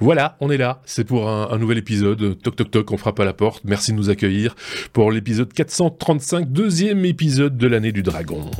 Voilà, on est là. C'est pour un, nouvel épisode. Toc toc toc, on frappe à la porte. Merci de nous accueillir pour l'épisode 435, deuxième épisode de l'année du dragon.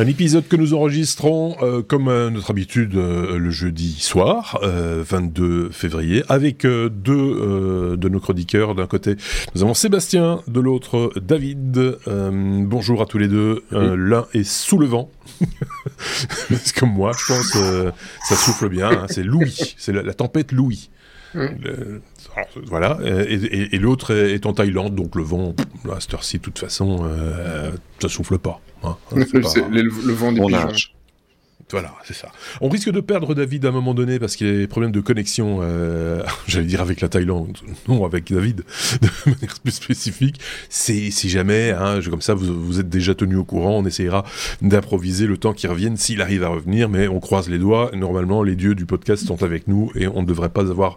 Un épisode que nous enregistrons euh, comme à notre habitude euh, le jeudi soir, 22 euh, février, avec deux de nos chroniqueurs. D'un côté, nous avons Sébastien, de l'autre David. bonjour à tous les deux. L'un est sous le vent. C'est comme moi, je pense, ça souffle bien. Hein. C'est Louis, c'est la, tempête Louis. Voilà, et, l'autre est, en Thaïlande, donc le vent, à cette heure-ci, de toute façon, ça souffle pas. Hein, le, vent des pigeons. Voilà, c'est ça. On risque de perdre David à un moment donné parce qu'il y a des problèmes de connexion, euh, j'allais dire avec la Thaïlande, non avec David, de manière plus spécifique. C'est si jamais, hein, comme ça, vous, êtes déjà tenu au courant, on essayera d'improviser le temps qu'il revienne s'il arrive à revenir, mais on croise les doigts. Normalement, les dieux du podcast sont avec nous et on ne devrait pas avoir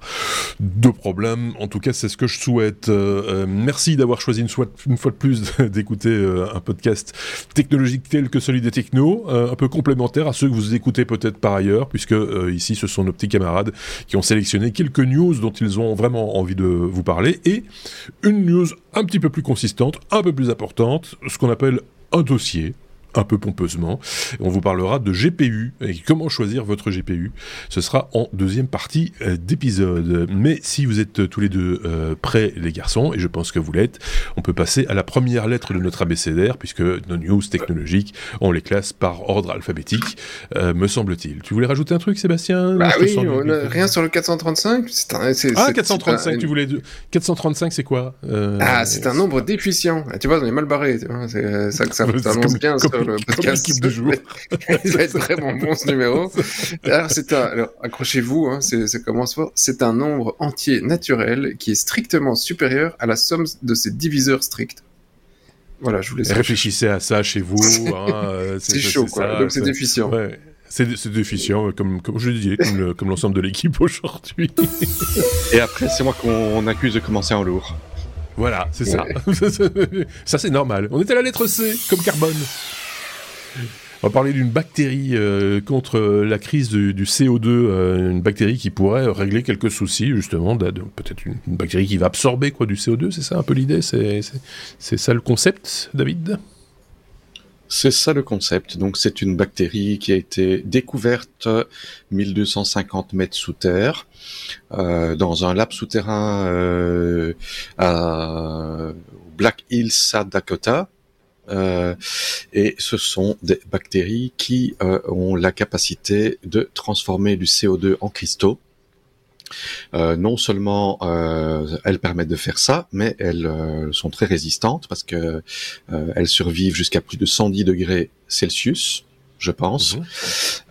de problème. En tout cas, c'est ce que je souhaite. Euh, euh merci d'avoir choisi une, fois, de plus d'écouter un podcast technologique tel que celui des technos, un peu complémentaire à ceux que vous vous écoutez peut-être par ailleurs, puisque euh, ici ce sont nos petits camarades qui ont sélectionné quelques news dont ils ont vraiment envie de vous parler, et une news un petit peu plus consistante, un peu plus importante, ce qu'on appelle un dossier, un peu pompeusement. On vous parlera de GPU et comment choisir votre GPU. Ce sera en deuxième partie euh, d'épisode. Mais si vous êtes tous les deux euh, prêts, les garçons, et je pense que vous l'êtes, on peut passer à la première lettre de notre abécédaire, puisque nos news technologiques, on les classe par ordre alphabétique, euh, me semble-t-il. Tu voulais rajouter un truc, Sébastien? Bah oui, rien sur le 435. ah, 435, tu voulais... 435, c'est quoi? Ah, c'est un nombre déficient. Tu vois, on est mal barré. C'est ça que ça, annonce bien le podcast. de jour. Il va être vraiment bon ce numéro. Alors, c'est un, alors, accrochez-vous, hein, c'est, commence fort. C'est un nombre entier naturel qui est strictement supérieur à la somme de ses diviseurs stricts. Voilà, je vous laisse. Réfléchissez à ça chez vous. Hein, euh, c'est, chaud, quoi. Donc c'est déficient. Ouais. C'est, déficient, comme, comme je disais, comme, comme l'ensemble de l'équipe aujourd'hui. Et après, c'est moi qu'on accuse de commencer en lourd. Voilà, c'est ça. ça, c'est normal. On est à la lettre C, comme carbone. On va parler d'une bactérie euh, contre la crise du, CO2, euh, une bactérie qui pourrait régler quelques soucis, justement, peut-être une, bactérie qui va absorber quoi du CO2, c'est ça un peu l'idée C'est ça le concept, David? C'est ça le concept. Donc c'est une bactérie qui a été découverte 1250 mètres sous terre euh, dans un lab souterrain à Black Hills, South Dakota. Euh, et ce sont des bactéries qui euh, ont la capacité de transformer du CO2 en cristaux. Euh, non seulement elles permettent de faire ça, mais elles sont très résistantes parce que elles survivent jusqu'à plus de 110 degrés Celsius je pense. Mhm.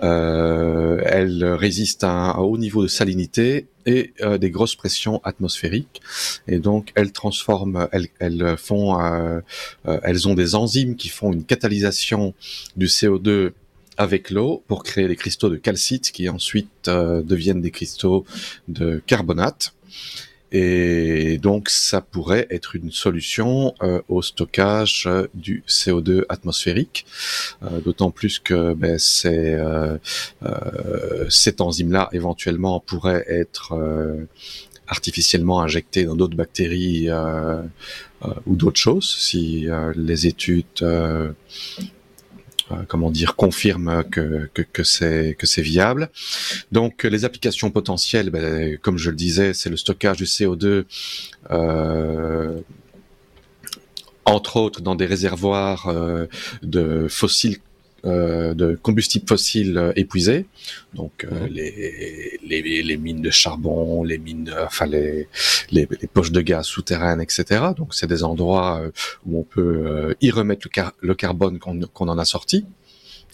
Euh, elles résistent à un, haut niveau de salinité et euh, des grosses pressions atmosphériques. Et donc, elles transforment, elles, font, euh, euh, elles ont des enzymes qui font une catalysation du CO2 avec l'eau pour créer des cristaux de calcite qui ensuite deviennent des cristaux de carbonate. Et donc, ça pourrait être une solution euh, au stockage euh, du CO2 atmosphérique, euh, d'autant plus que ben, c'est, cette enzyme-là, éventuellement, pourrait être artificiellement injectée dans d'autres bactéries ou d'autres choses, si les études euh, comment dire, confirme que, que, c'est que c'est viable. Donc les applications potentielles, ben, comme je le disais, c'est le stockage du CO2. Euh, entre autres dans des réservoirs euh, de fossiles euh, de combustibles fossiles euh, épuisés, donc euh, mhm. les, les, les, mines de charbon, les mines, enfin les, les, poches de gaz souterraines, etc. Donc c'est des endroits où on peut y remettre le, le carbone qu'on en a sorti.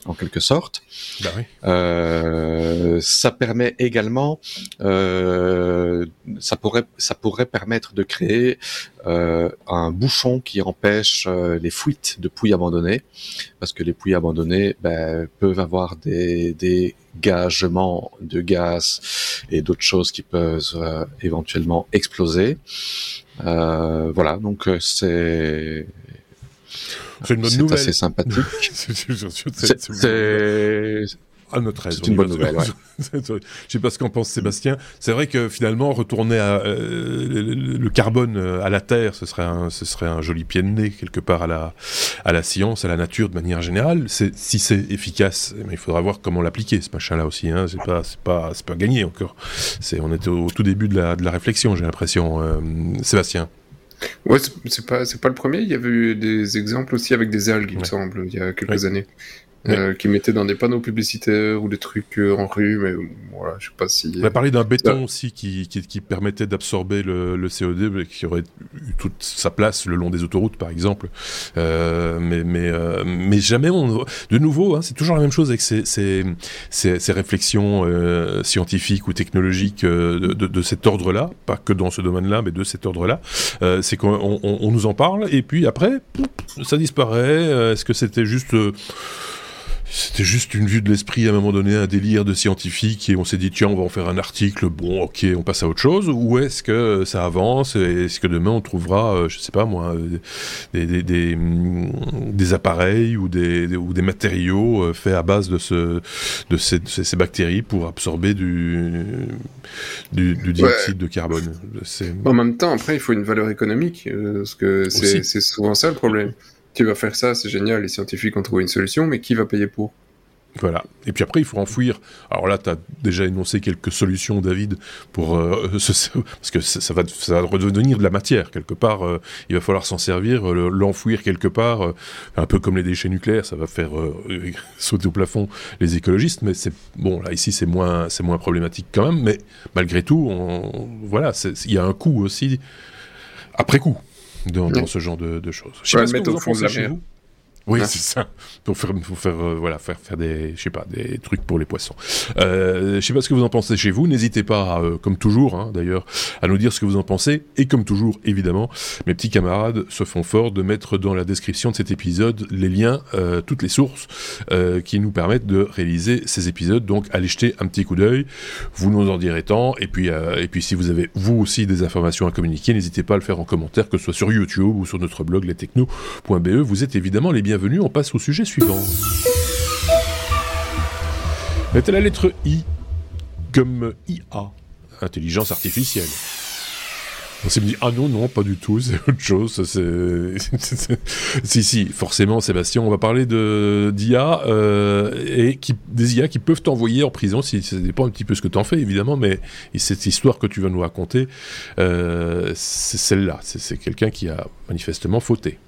En quelque sorte. Bah oui. Euh, ça permet également, euh, ça pourrait, ça pourrait permettre de créer euh, un bouchon qui empêche euh, les fuites de pouilles abandonnées, parce que les pouilles abandonnées ben, peuvent avoir des, des gagements de gaz et d'autres choses qui peuvent euh, éventuellement exploser. Euh, voilà, donc c'est c'est une bonne nouvelle. C'est assez sympathique. c'est à notre aise. C'est une bonne nouvelle. Ouais. Je sais pas ce qu'en pense Sébastien. C'est vrai que finalement retourner à, euh, le, le, carbone euh, à la terre, ce serait un, ce serait un joli pied de nez quelque part à la, à la science, à la nature de manière générale. C'est si c'est efficace, mais il faudra voir comment l'appliquer ce machin-là aussi. Hein. C'est pas, c'est pas, c'est pas gagné encore. C'est, on était au tout début de la, de la réflexion, j'ai l'impression. Euh, Sébastien. Ouais, c'est pas, pas le premier. Il y avait eu des exemples aussi avec des algues, il me semble, il y a quelques ouais. années. Euh, qui mettaient dans des panneaux publicitaires ou des trucs euh, en rue, mais voilà, je sais pas si. On a parlé d'un béton aussi qui, qui, qui permettait d'absorber le, le, CO2, mais qui aurait eu toute sa place le long des autoroutes, par exemple. Euh, mais, mais, euh, mais jamais on. De nouveau, hein, c'est toujours la même chose avec ces, ces, ces, ces réflexions euh, scientifiques ou technologiques euh, de, de, de, cet ordre-là, pas que dans ce domaine-là, mais de cet ordre-là. Euh, c'est qu'on on, on, nous en parle, et puis après, ça disparaît. Est-ce que c'était juste c'était juste une vue de l'esprit à un moment donné, un délire de scientifique et on s'est dit tiens on va en faire un article, bon ok on passe à autre chose ou est-ce que ça avance et est-ce que demain on trouvera euh, je sais pas moi des, des, des, des appareils ou des, ou des matériaux euh, faits à base de, ce, de, ces, de ces bactéries pour absorber du, du, du dioxyde ouais. de carbone? En même temps après il faut une valeur économique euh, parce que c'est souvent ça le problème tu vas faire ça, c'est génial, les scientifiques ont trouvé une solution, mais qui va payer pour? Voilà. Et puis après, il faut enfouir. Alors là, tu as déjà énoncé quelques solutions, David, pour euh, ce, parce que ça, va, ça va redevenir de la matière quelque part. Euh, il va falloir s'en servir, l'enfouir quelque part, euh, un peu comme les déchets nucléaires. Ça va faire sauter au plafond les écologistes, mais c'est bon. Là, ici, c'est moins, c'est moins problématique quand même. Mais malgré tout, voilà, il y a un coût aussi après coup dans, dans ce genre de, de choses. Je sais pas ce que vous en pensez chez vous. Oui, c'est ça. Pour faire, pour faire euh, voilà, faire, faire des, je sais pas, des trucs pour les poissons. Euh, je sais pas ce que vous en pensez chez vous. N'hésitez pas, euh, comme toujours, hein, d'ailleurs, à nous dire ce que vous en pensez. Et comme toujours, évidemment, mes petits camarades se font fort de mettre dans la description de cet épisode les liens, euh, toutes les sources qui nous permettent de réaliser ces épisodes. Donc, allez jeter un petit coup d'œil. Vous nous en direz tant. Et puis, et puis, si vous avez vous aussi des informations à communiquer, n'hésitez pas à le faire en commentaire, que ce soit sur YouTube ou sur notre blog lestechno.be. Vous êtes évidemment les bienvenus bienvenue, on passe au sujet suivant. Mettez la lettre I comme IA, intelligence artificielle? On s'est dit, ah non, non, pas du tout, c'est autre chose. Si, si, forcément, Sébastien, on va parler de, d'IA euh, et des IA qui peuvent t'envoyer en prison, si ça dépend un petit peu ce que tu en fais, évidemment, mais cette histoire que tu vas nous raconter, euh, c'est celle-là. C'est quelqu'un qui a manifestement fauté.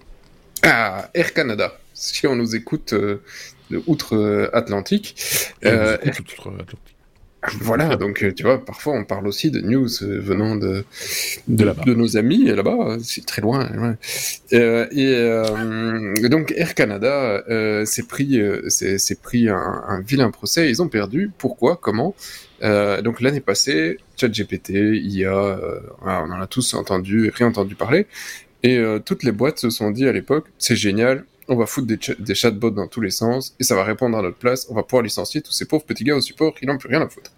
Ah, Air Canada. Si on nous écoute euh, de outre-Atlantique. Euh, Air... outre-Atlantique. Voilà, donc tu vois, parfois on parle aussi de news venant de, de, de, de nos amis là-bas, c'est très loin. Ouais. Euh, et euh, donc Air Canada euh, s'est pris, s'est pris un, un, vilain procès, ils ont perdu. Pourquoi? Comment? Donc l'année passée, ChatGPT, IA, on en a tous entendu, réentendu parler, et toutes les boîtes se sont dit à l'époque, c'est génial, on va foutre des, ch des, chatbots dans tous les sens, et ça va répondre à notre place, on va pouvoir licencier tous ces pauvres petits gars au support, ils n'ont plus rien à foutre.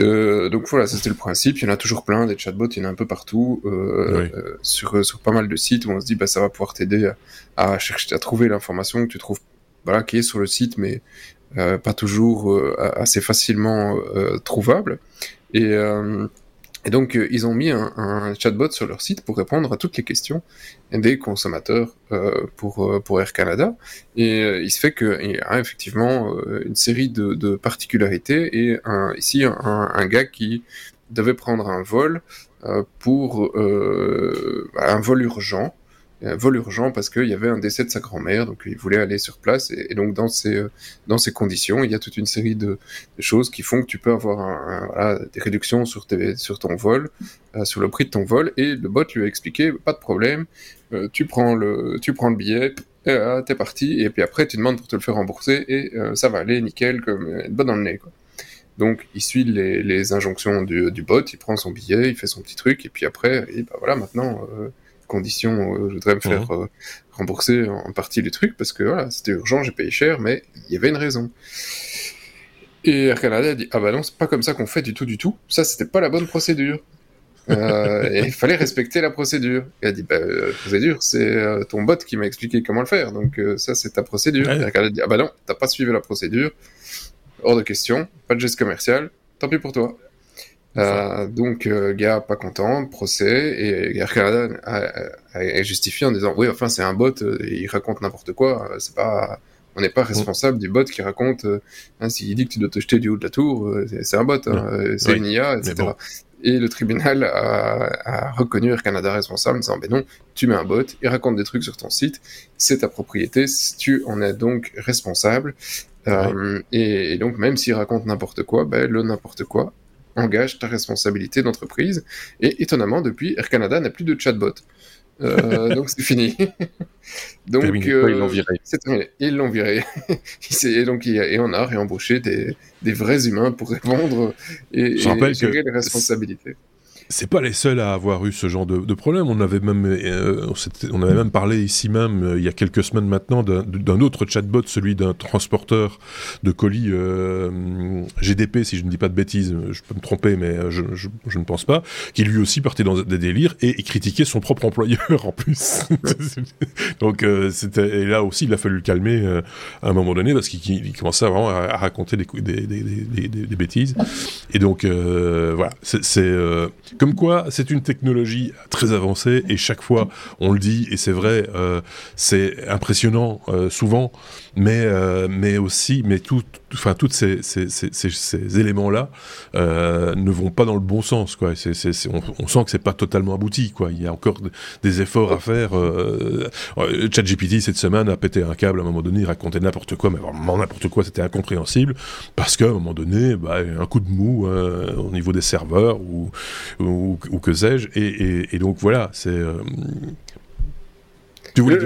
Euh, donc voilà, c'était le principe, il y en a toujours plein, des chatbots, il y en a un peu partout, euh, oui. euh, sur, sur pas mal de sites où on se dit, bah, ça va pouvoir t'aider à, à, chercher, à trouver l'information que tu trouves, voilà, qui est sur le site, mais euh, pas toujours assez facilement trouvable. Et et donc, euh, ils ont mis un, chatbot sur leur site pour répondre à toutes les questions des consommateurs euh, pour, euh, pour Air Canada. Et il se fait qu'il y a effectivement une série de, particularités. Et ici, un, gars qui devait prendre un vol pour un vol urgent. Vol urgent parce qu'il y avait un décès de sa grand-mère, donc il voulait aller sur place. Et, donc, dans ces, dans ces conditions, il y a toute une série de, choses qui font que tu peux avoir des réductions sur, ton vol, euh, sur le prix de ton vol. Et le bot lui a expliqué pas de problème, euh, tu, prends le, tu prends le billet euh, t'es parti, et puis après tu demandes pour te le faire rembourser, et ça va aller nickel, comme une bonne dans le nez. Donc il suit les, injonctions du, bot, il prend son billet, il fait son petit truc, et puis après, et bah voilà, maintenant, condition, je voudrais me faire mhm. rembourser en partie le truc, parce que voilà, c'était urgent, j'ai payé cher, mais il y avait une raison. Et Air Canada a dit Ah bah non, c'est pas comme ça qu'on fait du tout, du tout. Ça, c'était pas la bonne procédure. Euh, et il fallait respecter la procédure. Il a dit bah, la procédure, c'est euh, ton bot qui m'a expliqué comment le faire. Donc euh, ça, c'est ta procédure. Et Air Canada a dit Ah bah non, t'as pas suivi la procédure. Hors de question, pas de geste commercial, tant pis pour toi. Donc, gars pas content, procès, et Air Canada a, a, justifié en disant Oui, enfin, c'est un bot, il raconte n'importe quoi, c'est pas on n'est pas mm. responsable du bot qui raconte, euh, hein, s'il dit que tu dois te jeter du haut de la tour, euh, c'est un bot, hein, euh, c'est une IA, etc. Et le tribunal a, reconnu Air Canada responsable en disant, ben non, tu mets un bot, il raconte des trucs sur ton site, c'est ta propriété, tu en es donc responsable. et, donc, même s'il raconte n'importe quoi, ben, le n'importe quoi engage ta responsabilité d'entreprise. Et étonnamment, depuis, Air Canada n'a plus de chatbot. Euh, donc c'est fini. donc euh, ils l'ont viré. Ils l'ont viré. et donc et on a réembauché des, des vrais humains pour répondre et, Je et gérer les responsabilités c'est pas les seuls à avoir eu ce genre de, de problème. On avait même, euh, on avait même parlé ici même euh, il y a quelques semaines maintenant d'un autre chatbot, celui d'un transporteur de colis euh, GDP, si je ne dis pas de bêtises, je peux me tromper, mais je, je, je ne pense pas, qui lui aussi partait dans des délires et, critiquait son propre employeur en plus. Donc c'était et là aussi il a fallu le calmer à un moment donné parce qu'il commençait vraiment à, raconter des, des, des, des, bêtises. Et donc voilà, c'est comme quoi, c'est une technologie très avancée et chaque fois, on le dit et c'est vrai, euh, c'est impressionnant euh, souvent, mais euh, mais aussi, mais tout, enfin, toutes ces, ces, ces, ces éléments-là ne vont pas dans le bon sens, quoi. On, on, sent que c'est pas totalement abouti, quoi. Il y a encore des efforts à faire. ChatGPT cette semaine a pété un câble à un moment donné, il racontait n'importe quoi, mais vraiment n'importe quoi, c'était incompréhensible parce qu'à un moment donné, bah, un coup de mou au niveau des serveurs ou ou, que sais-je. Et, donc voilà, c'est. Euh, tu voulais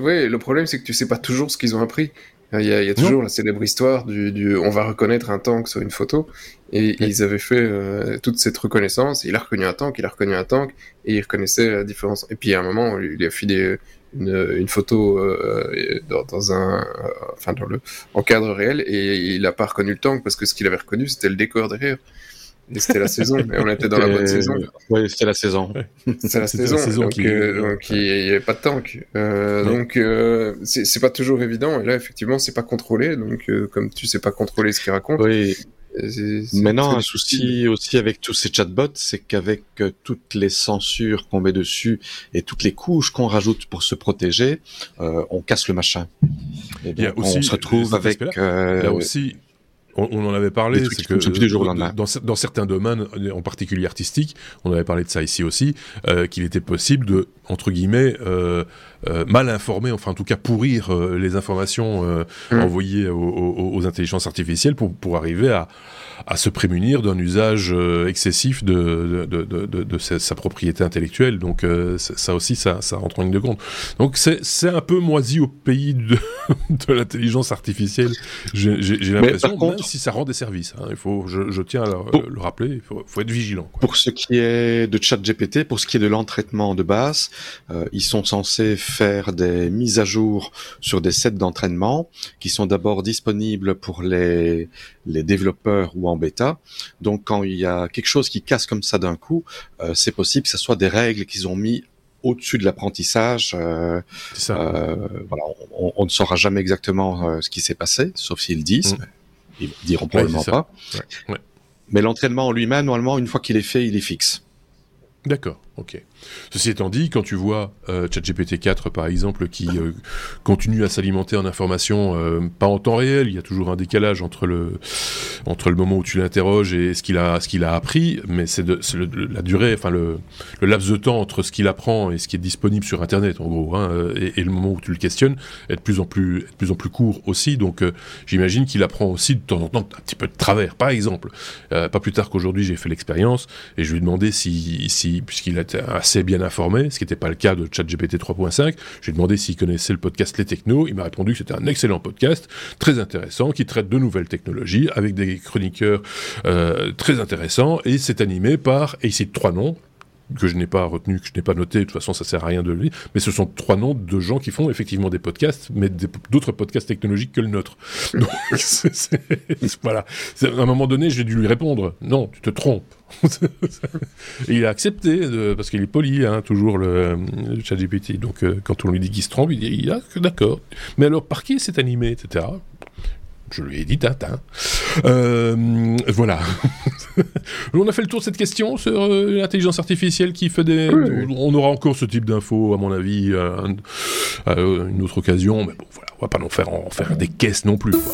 Oui, le problème c'est que tu sais pas toujours ce qu'ils ont appris. Il y a, toujours la célèbre histoire du, on va reconnaître un tank sur une photo et, ils avaient fait euh, toute cette reconnaissance. il a reconnu un tank, il a reconnu un tank et il reconnaissait la différence. Et puis à un moment, il a filé une, une photo euh, dans, un, enfin dans le en cadre réel et il a pas reconnu le tank parce que ce qu'il avait reconnu c'était le décor derrière c'était la saison, mais on était dans la bonne saison. Oui, c'était la saison. C'est la saison, donc, euh, il n'y avait pas de tank. Euh, Donc euh, c'est pas toujours évident, et là effectivement c'est pas contrôlé, donc euh, comme tu sais pas contrôler ce qu'il raconte. Oui. Maintenant, un souci aussi avec tous ces chatbots, c'est qu'avec toutes les censures qu'on met dessus et toutes les couches qu'on rajoute pour se protéger, on casse le machin. Et donc, on se retrouve avec. A aussi on, en avait parlé, c'est que dans, certains domaines, en particulier artistiques, on avait parlé de ça ici aussi, euh, qu'il était possible de, entre guillemets, euh, euh, mal informer, enfin en tout cas pourrir les informations mmh. envoyées aux, intelligences artificielles pour, pour arriver à, à se prémunir d'un usage excessif de, de, de, de, sa, propriété intellectuelle. Donc ça aussi, ça, ça rentre en ligne de compte. Donc c'est un peu moisi au pays de, l'intelligence artificielle, j'ai l'impression si ça rend des services. Hein. Il faut, je, tiens à le, rappeler, il faut, être vigilant. Pour ce qui est de ChatGPT, pour ce qui est de l'entraînement de base, euh, ils sont censés faire des mises à jour sur des sets d'entraînement qui sont d'abord disponibles pour les, les développeurs ou en bêta. Donc quand il y a quelque chose qui casse comme ça d'un coup, euh, c'est possible que ce soit des règles qu'ils ont mis au-dessus de l'apprentissage. Euh, euh, voilà, on, on, ne saura jamais exactement euh, ce qui s'est passé, sauf s'ils disent. Mm. Ils diront probablement pas. Mais l'entraînement en lui-même, normalement, une fois qu'il est fait, il est fixe. D'accord, ok. Ceci étant dit, quand tu vois euh, ChatGPT 4 par exemple qui euh, continue à s'alimenter en informations euh, pas en temps réel, il y a toujours un décalage entre le entre le moment où tu l'interroges et ce qu'il a a appris, mais c'est la durée, enfin le, laps de temps entre ce qu'il apprend et ce qui est disponible sur Internet en gros, hein, et, le moment où tu le questionnes est de plus en plus de plus en plus court aussi. Donc j'imagine qu'il apprend aussi de temps en temps un petit peu de travers, par exemple. pas plus tard qu'aujourd'hui j'ai fait l'expérience et je lui ai demandé si si puisqu'il a assez bien informé, ce qui n'était pas le cas de ChatGPT 3.5. J'ai demandé s'il connaissait le podcast Les Technos. Il m'a répondu que c'était un excellent podcast, très intéressant, qui traite de nouvelles technologies avec des chroniqueurs euh, très intéressants et c'est animé par, et il cite trois noms, que je n'ai pas retenu, que je n'ai pas noté, de toute façon ça sert à rien de lui, mais ce sont trois noms de gens qui font effectivement des podcasts, mais d'autres podcasts technologiques que le nôtre. Donc, voilà. À un moment donné, j'ai dû lui répondre, non, tu te trompes. il a accepté, parce qu'il est poli, hein, toujours le, le ChatGPT. Donc euh, quand on lui dit qu'il se trompe, il dit, il a, d'accord. Mais alors, par qui c'est animé, etc. Je lui ai dit Tintin. Euh, voilà. on a fait le tour de cette question sur euh, l'intelligence artificielle qui fait des. On aura encore ce type d'infos, à mon avis, à, une autre occasion. Mais bon, voilà, on va pas en faire, en faire des caisses non plus. Quoi.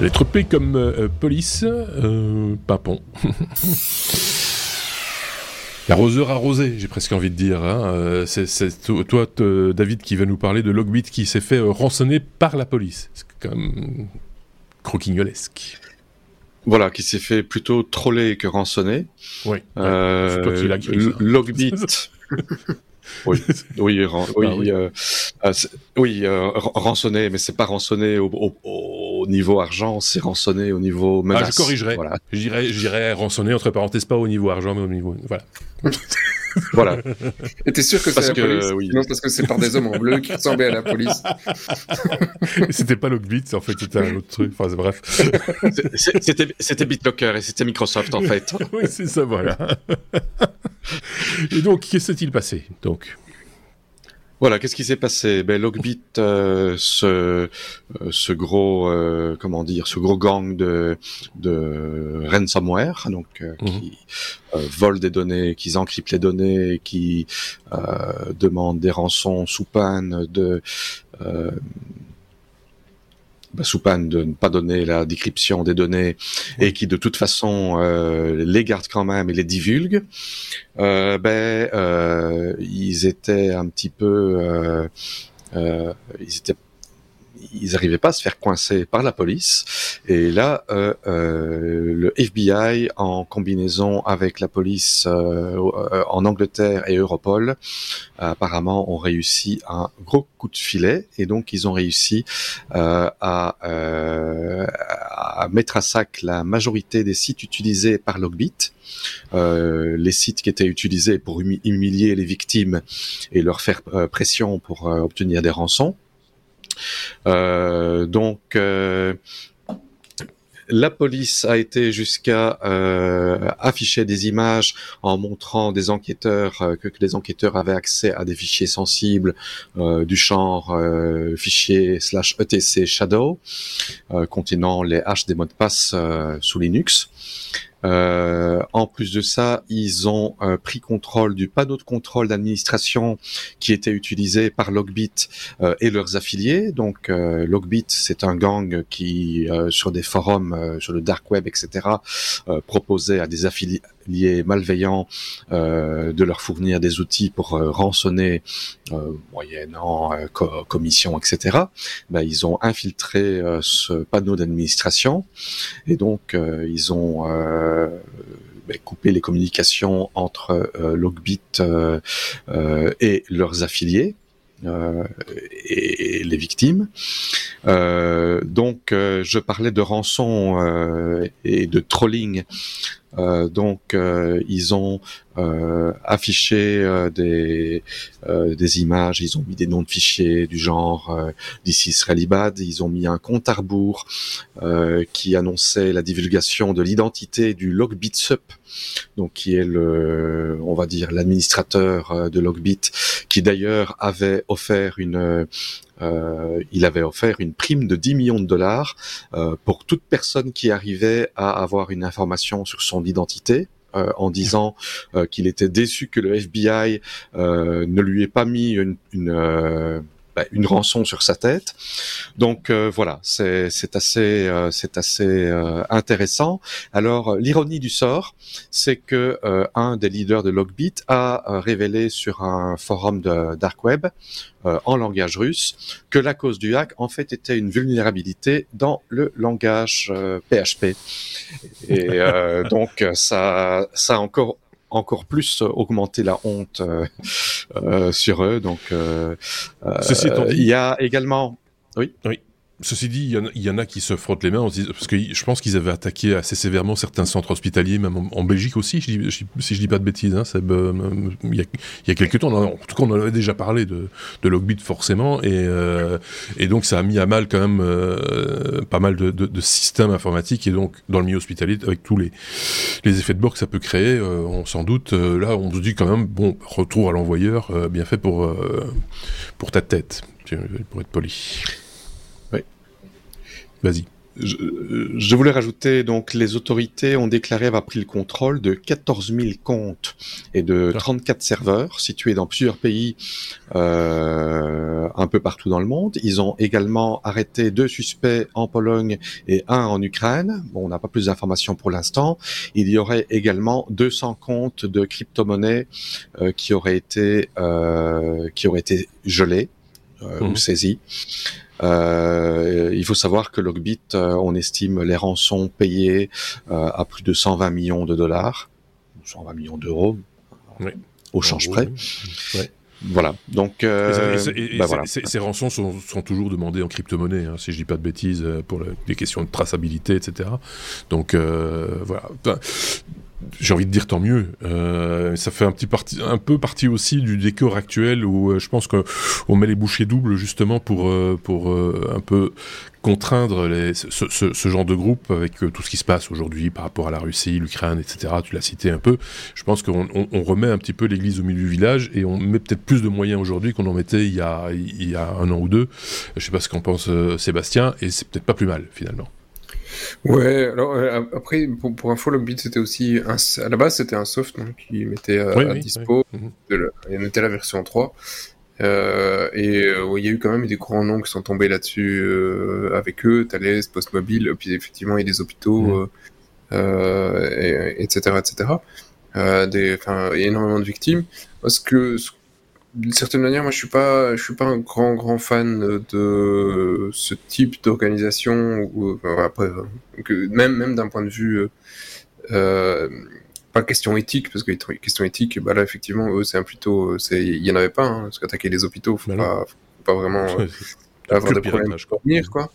Lettre P comme euh, police, euh, papon. L'arroseur arrosé, j'ai presque envie de dire. Hein. Euh, c'est toi, David, qui va nous parler de Logbit qui s'est fait rançonner par la police. C'est comme croquignolesque. Voilà, qui s'est fait plutôt troller que rançonner. Oui. c'est toi qui l'as Logbit. oui, oui, oui, oui, rançonner, mais c'est pas rançonner au, au niveau argent, c'est rançonné au niveau menace. Ah, je corrigerai. Voilà. J'irai rançonner, entre parenthèses, pas au niveau argent, mais au niveau... Voilà. voilà. Et t'es sûr que c'est la police? oui. Non, parce que c'est par des hommes en bleu qui ressemblaient à la police. c'était pas Logbit, en fait, c'était un autre truc. Enfin, bref. c'était BitLocker et c'était Microsoft, en fait. oui, c'est ça, voilà. et donc, qu'est-ce qui s'est-il passé Donc? Voilà, qu'est-ce qui s'est passé? Ben Logbit, euh, ce, euh, ce gros, euh, comment dire, ce gros gang de, de ransomware, donc mhm. qui volent des données, qui encryptent les données, qui demandent des rançons sous peine de bah, sous peine de ne pas donner la décryption des données et qui de toute façon euh, les gardent quand même et les divulguent, euh, ben euh, ils étaient un petit peu, euh, euh, ils étaient ils n'arrivaient pas à se faire coincer par la police. Et là, euh, euh, le FBI, en combinaison avec la police euh, en Angleterre et Europol, apparemment ont réussi un gros coup de filet. Et donc, ils ont réussi à, à, mettre à sac la majorité des sites utilisés par Logbit. Euh, les sites qui étaient utilisés pour humilier les victimes et leur faire pression pour obtenir des rançons. Euh, donc euh, la police a été jusqu'à euh, afficher des images en montrant des enquêteurs que, les enquêteurs avaient accès à des fichiers sensibles du genre fichier slash etc shadow contenant les haches des mots de passe sous Linux. Euh, en plus de ça, ils ont euh, pris contrôle du panneau de contrôle d'administration qui était utilisé par Logbit euh, et leurs affiliés. Donc Logbit, c'est un gang qui, sur des forums, sur le dark web, etc., proposait à des affiliés malveillants de leur fournir des outils pour rançonner moyennant commission, etc. Ben, ils ont infiltré ce panneau d'administration et donc ils ont euh, ben, couper les communications entre euh, Logbit euh, et leurs affiliés. et, les victimes. donc, je parlais de rançon et de trolling euh, donc euh, ils ont euh, affiché des, des images, ils ont mis des noms de fichiers du genre d'ISIS Ralibad, ils ont mis un compte à rebours qui annonçait la divulgation de l'identité du Logbitsup, donc qui est le, on va dire l'administrateur de Logbit, qui d'ailleurs avait offert une euh, il avait offert une prime de 10 millions de dollars euh, pour toute personne qui arrivait à avoir une information sur son identité. Euh, en disant qu'il était déçu que le FBI ne lui ait pas mis une, une bah, une rançon sur sa tête. Donc euh, voilà, c'est assez, euh, c'est assez euh, intéressant. Alors l'ironie du sort, c'est que un des leaders de Logbit a révélé sur un forum de dark web en langage russe que la cause du hack en fait était une vulnérabilité dans le langage PHP. Et donc ça, ça a encore encore plus augmenter la honte euh, euh, sur eux. Donc, euh, Ceci étant dit, il y a également, oui, oui. Ceci dit, il y, en a, qui se frottent les mains, parce que je pense qu'ils avaient attaqué assez sévèrement certains centres hospitaliers, même en, Belgique aussi, si je dis pas de bêtises. Hein, euh, il, y a, y a, quelques temps, en tout cas, on en avait déjà parlé de, de Logbit forcément, et, euh, et donc ça a mis à mal quand même euh, pas mal de, systèmes informatiques, et donc dans le milieu hospitalier, avec tous les, effets de bord que ça peut créer, on s'en doute. là, on se dit quand même, bon, retour à l'envoyeur, bien fait pour pour ta tête, pour être poli. Vas-y. Je, voulais rajouter, donc, les autorités ont déclaré avoir pris le contrôle de 14 000 comptes et de 34 ah. serveurs situés dans plusieurs pays, euh, un peu partout dans le monde. Ils ont également arrêté deux suspects en Pologne et un en Ukraine. Bon, on n'a pas plus d'informations pour l'instant. Il y aurait également 200 comptes de crypto-monnaies euh, qui auraient été euh, qui auraient été gelés ou mhm. saisis. Euh, il faut savoir que Logbit, euh, on estime les rançons payées euh, à plus de 120 millions de dollars, 120 millions d'euros, au change près. Voilà. Donc, bah ces rançons sont, toujours demandées en crypto-monnaie, hein, si je dis pas de bêtises, pour les questions de traçabilité, etc. Donc, voilà j'ai envie de dire tant mieux. Euh, ça fait un petit un peu partie aussi du décor actuel où euh, je pense qu'on met les bouchées doubles justement pour euh, pour un peu contraindre ce, genre de groupe avec tout ce qui se passe aujourd'hui par rapport à la Russie, l'Ukraine, etc. Tu l'as cité un peu. Je pense qu'on on, on remet un petit peu l'église au milieu du village et on met peut-être plus de moyens aujourd'hui qu'on en mettait il y a il y a un an ou deux. Je sais pas ce qu'en pense Sébastien et c'est peut-être pas plus mal finalement. Ouais, alors euh, après, pour, pour info, Logbit, c'était aussi, un, à la base, c'était un soft hein, qui mettait euh, à dispo, mhm. il mettait la version 3. Euh, et il y a eu quand même des grands noms qui sont tombés là-dessus avec eux, Thales, Postmobile, puis effectivement il y a des hôpitaux, mhm. et, etc., etc. des, enfin, énormément de victimes. Parce que d'une certaine manière, moi, je suis pas, je suis pas un grand, grand fan de ce type d'organisation. Après, que même, même d'un point de vue, euh, pas question éthique, parce que question éthique, bah là, effectivement, eux, c'est un plutôt, c'est, il y en avait pas, hein, parce qu'attaquer les hôpitaux, faut, pas, faut pas vraiment euh, avoir des problèmes pour venir, quoi.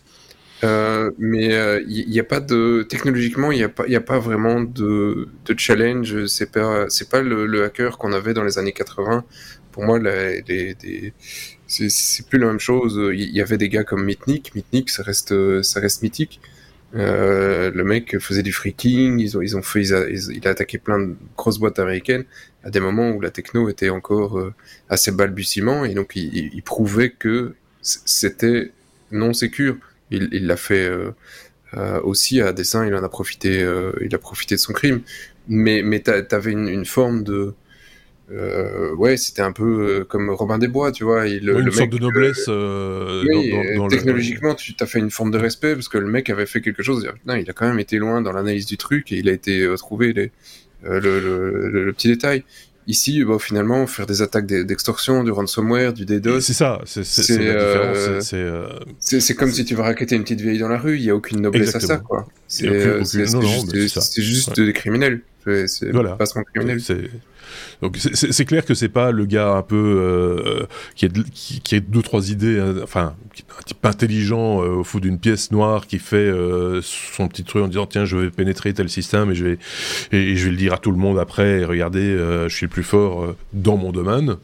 Euh, mais il euh, n'y a pas de technologiquement, il n'y a pas, il a pas vraiment de, de challenge. C'est pas, c'est pas le, le hacker qu'on avait dans les années 80 pour moi, c'est plus la même chose. Il y avait des gars comme Mitnick. Mitnick, ça reste, ça reste mythique. Euh, le mec faisait du freaking. Ils ont, ils ont fait, il a attaqué plein de grosses boîtes américaines à des moments où la techno était encore euh, assez balbutiement et donc il, prouvait que c'était non sécure. Il l'a fait euh, aussi à dessein. Il en a profité. il a profité de son crime. Mais mais t'avais une forme de euh, ouais, c'était un peu euh, comme Robin des Bois, tu vois. Il, une sorte de noblesse. Euh, dans, technologiquement, tu as fait une forme de respect parce que le mec avait fait quelque chose. il a quand même été loin dans l'analyse du truc et il a été trouvé les, le, le, le, petit détail. Ici, bah, finalement, faire des attaques d'extorsion, du ransomware, du DDoS. C'est ça, c'est C'est comme si tu vas raqueter une petite vieille dans la rue, il n'y a aucune noblesse à ça, quoi. C'est juste, juste des criminels. C'est voilà. pas criminel. Donc c'est clair que c'est pas le gars un peu euh, qui, a qui, a deux trois idées, hein, enfin un type intelligent euh, au fond d'une pièce noire qui fait euh, son petit truc en disant tiens je vais pénétrer tel système et je vais et, je vais le dire à tout le monde après. Et regardez, je suis le plus fort dans mon domaine.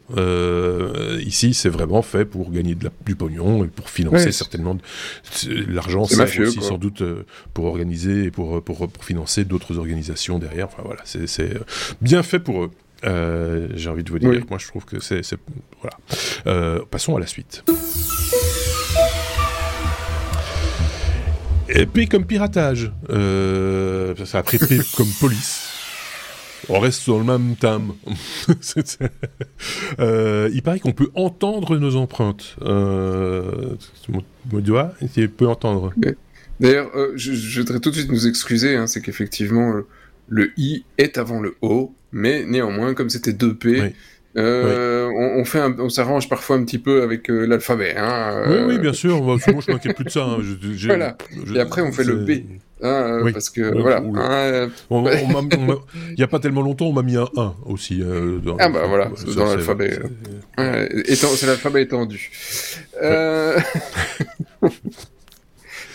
ici c'est vraiment fait pour gagner de la, du pognon et pour financer certainement l'argent. C'est aussi sans doute pour organiser et pour, pour, pour financer d'autres organisations derrière. Enfin voilà, c'est bien fait pour eux. Euh, j'ai envie de vous dire, moi je trouve que c'est. Voilà. Euh, passons à la suite. Et puis comme piratage, euh, ça a pris comme police. On reste dans le même thème. euh, il paraît qu'on peut entendre nos empreintes. Euh, mon doigt, il peut entendre. D'ailleurs, euh, je, je, voudrais tout de suite nous excuser, hein, c'est qu'effectivement, le, I est avant le O, mais néanmoins, comme c'était 2P, oui. Euh, oui. on, on, fait un, on s'arrange parfois un petit peu avec euh, l'alphabet. Hein, oui, oui, bien sûr. Moi, je m'inquiète plus de ça. Hein. Je, voilà. Je, Et après, on fait le B. Hein, oui. Parce que voilà. Il n'y a pas tellement longtemps, on m'a mis un 1 aussi. Euh, dans, ah bah voilà, ça, dans l'alphabet. C'est l'alphabet étendu. Euh...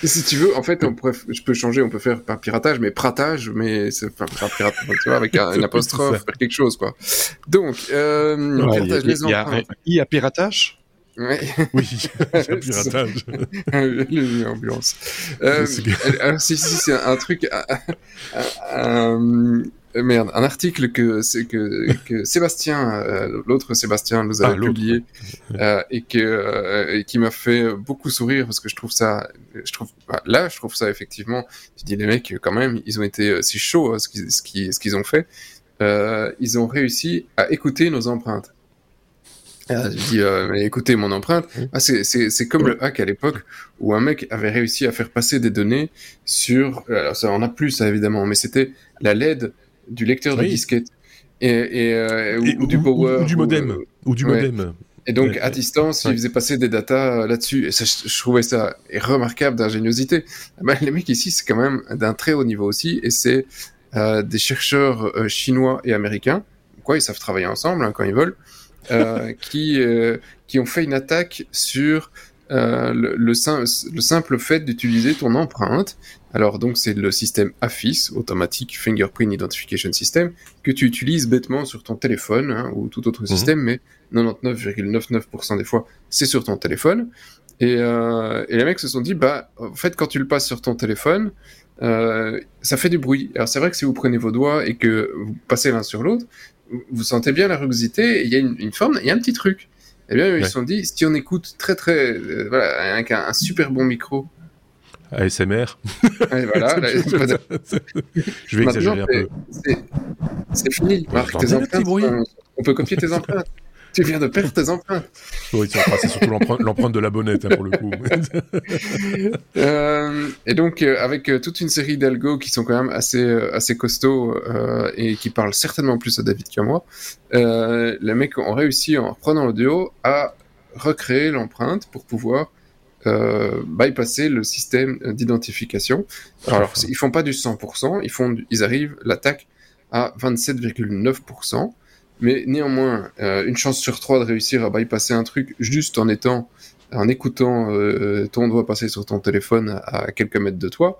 Et si tu veux, en fait, on pourrait, je peux changer, on peut faire pas piratage, mais pratage, mais c'est pas piratage, tu vois, avec un, une apostrophe, faire quelque chose, quoi. Donc, euh, ouais, piratage, les Il y a un i à piratage? Ouais. Oui, piratage. L'ambiance. Euh, alors, si, si, c'est un truc, un, un, merde, un article que c'est que, que Sébastien, euh, l'autre Sébastien, nous avait ah, publié euh, et que euh, et qui m'a fait beaucoup sourire parce que je trouve ça, je trouve bah, là, je trouve ça effectivement. Tu dis les mecs quand même, ils ont été si chauds hein, ce qu'ils ce ont fait. ils ont réussi à écouter nos empreintes. Ah, je dis, euh, mais écoutez, mon empreinte, ah, c'est comme le hack à l'époque où un mec avait réussi à faire passer des données sur, alors ça en a plus ça, évidemment, mais c'était la LED du lecteur oui. de disquette et, et, euh, et ou, ou, du power ou, ou du modem ou, ou du ouais. modem. Et donc à distance, ouais. il faisait passer des datas là-dessus. Et ça, je, trouvais ça remarquable d'ingéniosité. Ben, les mecs ici, c'est quand même d'un très haut niveau aussi, et c'est euh, des chercheurs euh, chinois et américains. Quoi, ils savent travailler ensemble hein, quand ils veulent euh, qui, euh, qui ont fait une attaque sur euh, le, le, sim le, simple fait d'utiliser ton empreinte. Alors donc c'est le système AFIS, Automatic Fingerprint Identification System, que tu utilises bêtement sur ton téléphone hein, ou tout autre mmh. système, mais 99,99% des fois c'est sur ton téléphone. Et, euh, et, les mecs se sont dit, bah, en fait, quand tu le passes sur ton téléphone, euh, ça fait du bruit. Alors c'est vrai que si vous prenez vos doigts et que vous passez l'un sur l'autre, vous sentez bien la rugosité, il y a une, une, forme, il y a un petit truc. Eh bien, ils se sont dit, si on écoute très très, euh, voilà, avec un, un, super bon micro. ASMR. Et voilà. là, je vais exagérer un peu. C'est fini. Marc, tes empreintes, on, on peut copier tes empreintes. Tu viens de perdre tes empreintes. Oui, c'est surtout l'empreinte de la bonnette, hein, pour le coup. euh, et donc, euh, avec euh, toute une série d'algos qui sont quand même assez, assez costauds et qui parlent certainement plus à David qu'à moi, les mecs ont réussi, en reprenant l'audio, à recréer l'empreinte pour pouvoir bypasser le système d'identification. Alors, ils font pas du 100%, ils, font, ils arrivent, l'attaque, à 27,9%. Mais néanmoins, euh, une chance sur trois de réussir à bypasser un truc juste en étant, en écoutant euh, ton doigt passer sur ton téléphone à, quelques mètres de toi.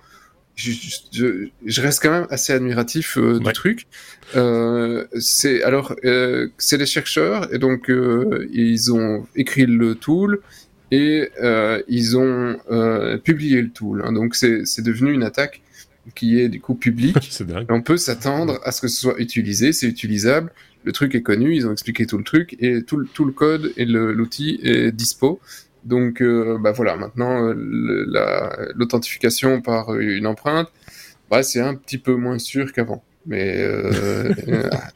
Je, je, je, reste quand même assez admiratif euh, du ouais. truc. Euh, c'est alors euh, c'est les chercheurs et donc euh, ils ont écrit le tool et ils ont publié le tool. Hein, donc c'est devenu une attaque qui est du coup publique. on peut s'attendre à ce que ce soit utilisé, c'est utilisable le truc est connu, ils ont expliqué tout le truc et tout le, tout le code et l'outil est dispo. Donc, euh, bah voilà, maintenant euh, l'authentification par une empreinte, bah, c'est un petit peu moins sûr qu'avant. Mais euh,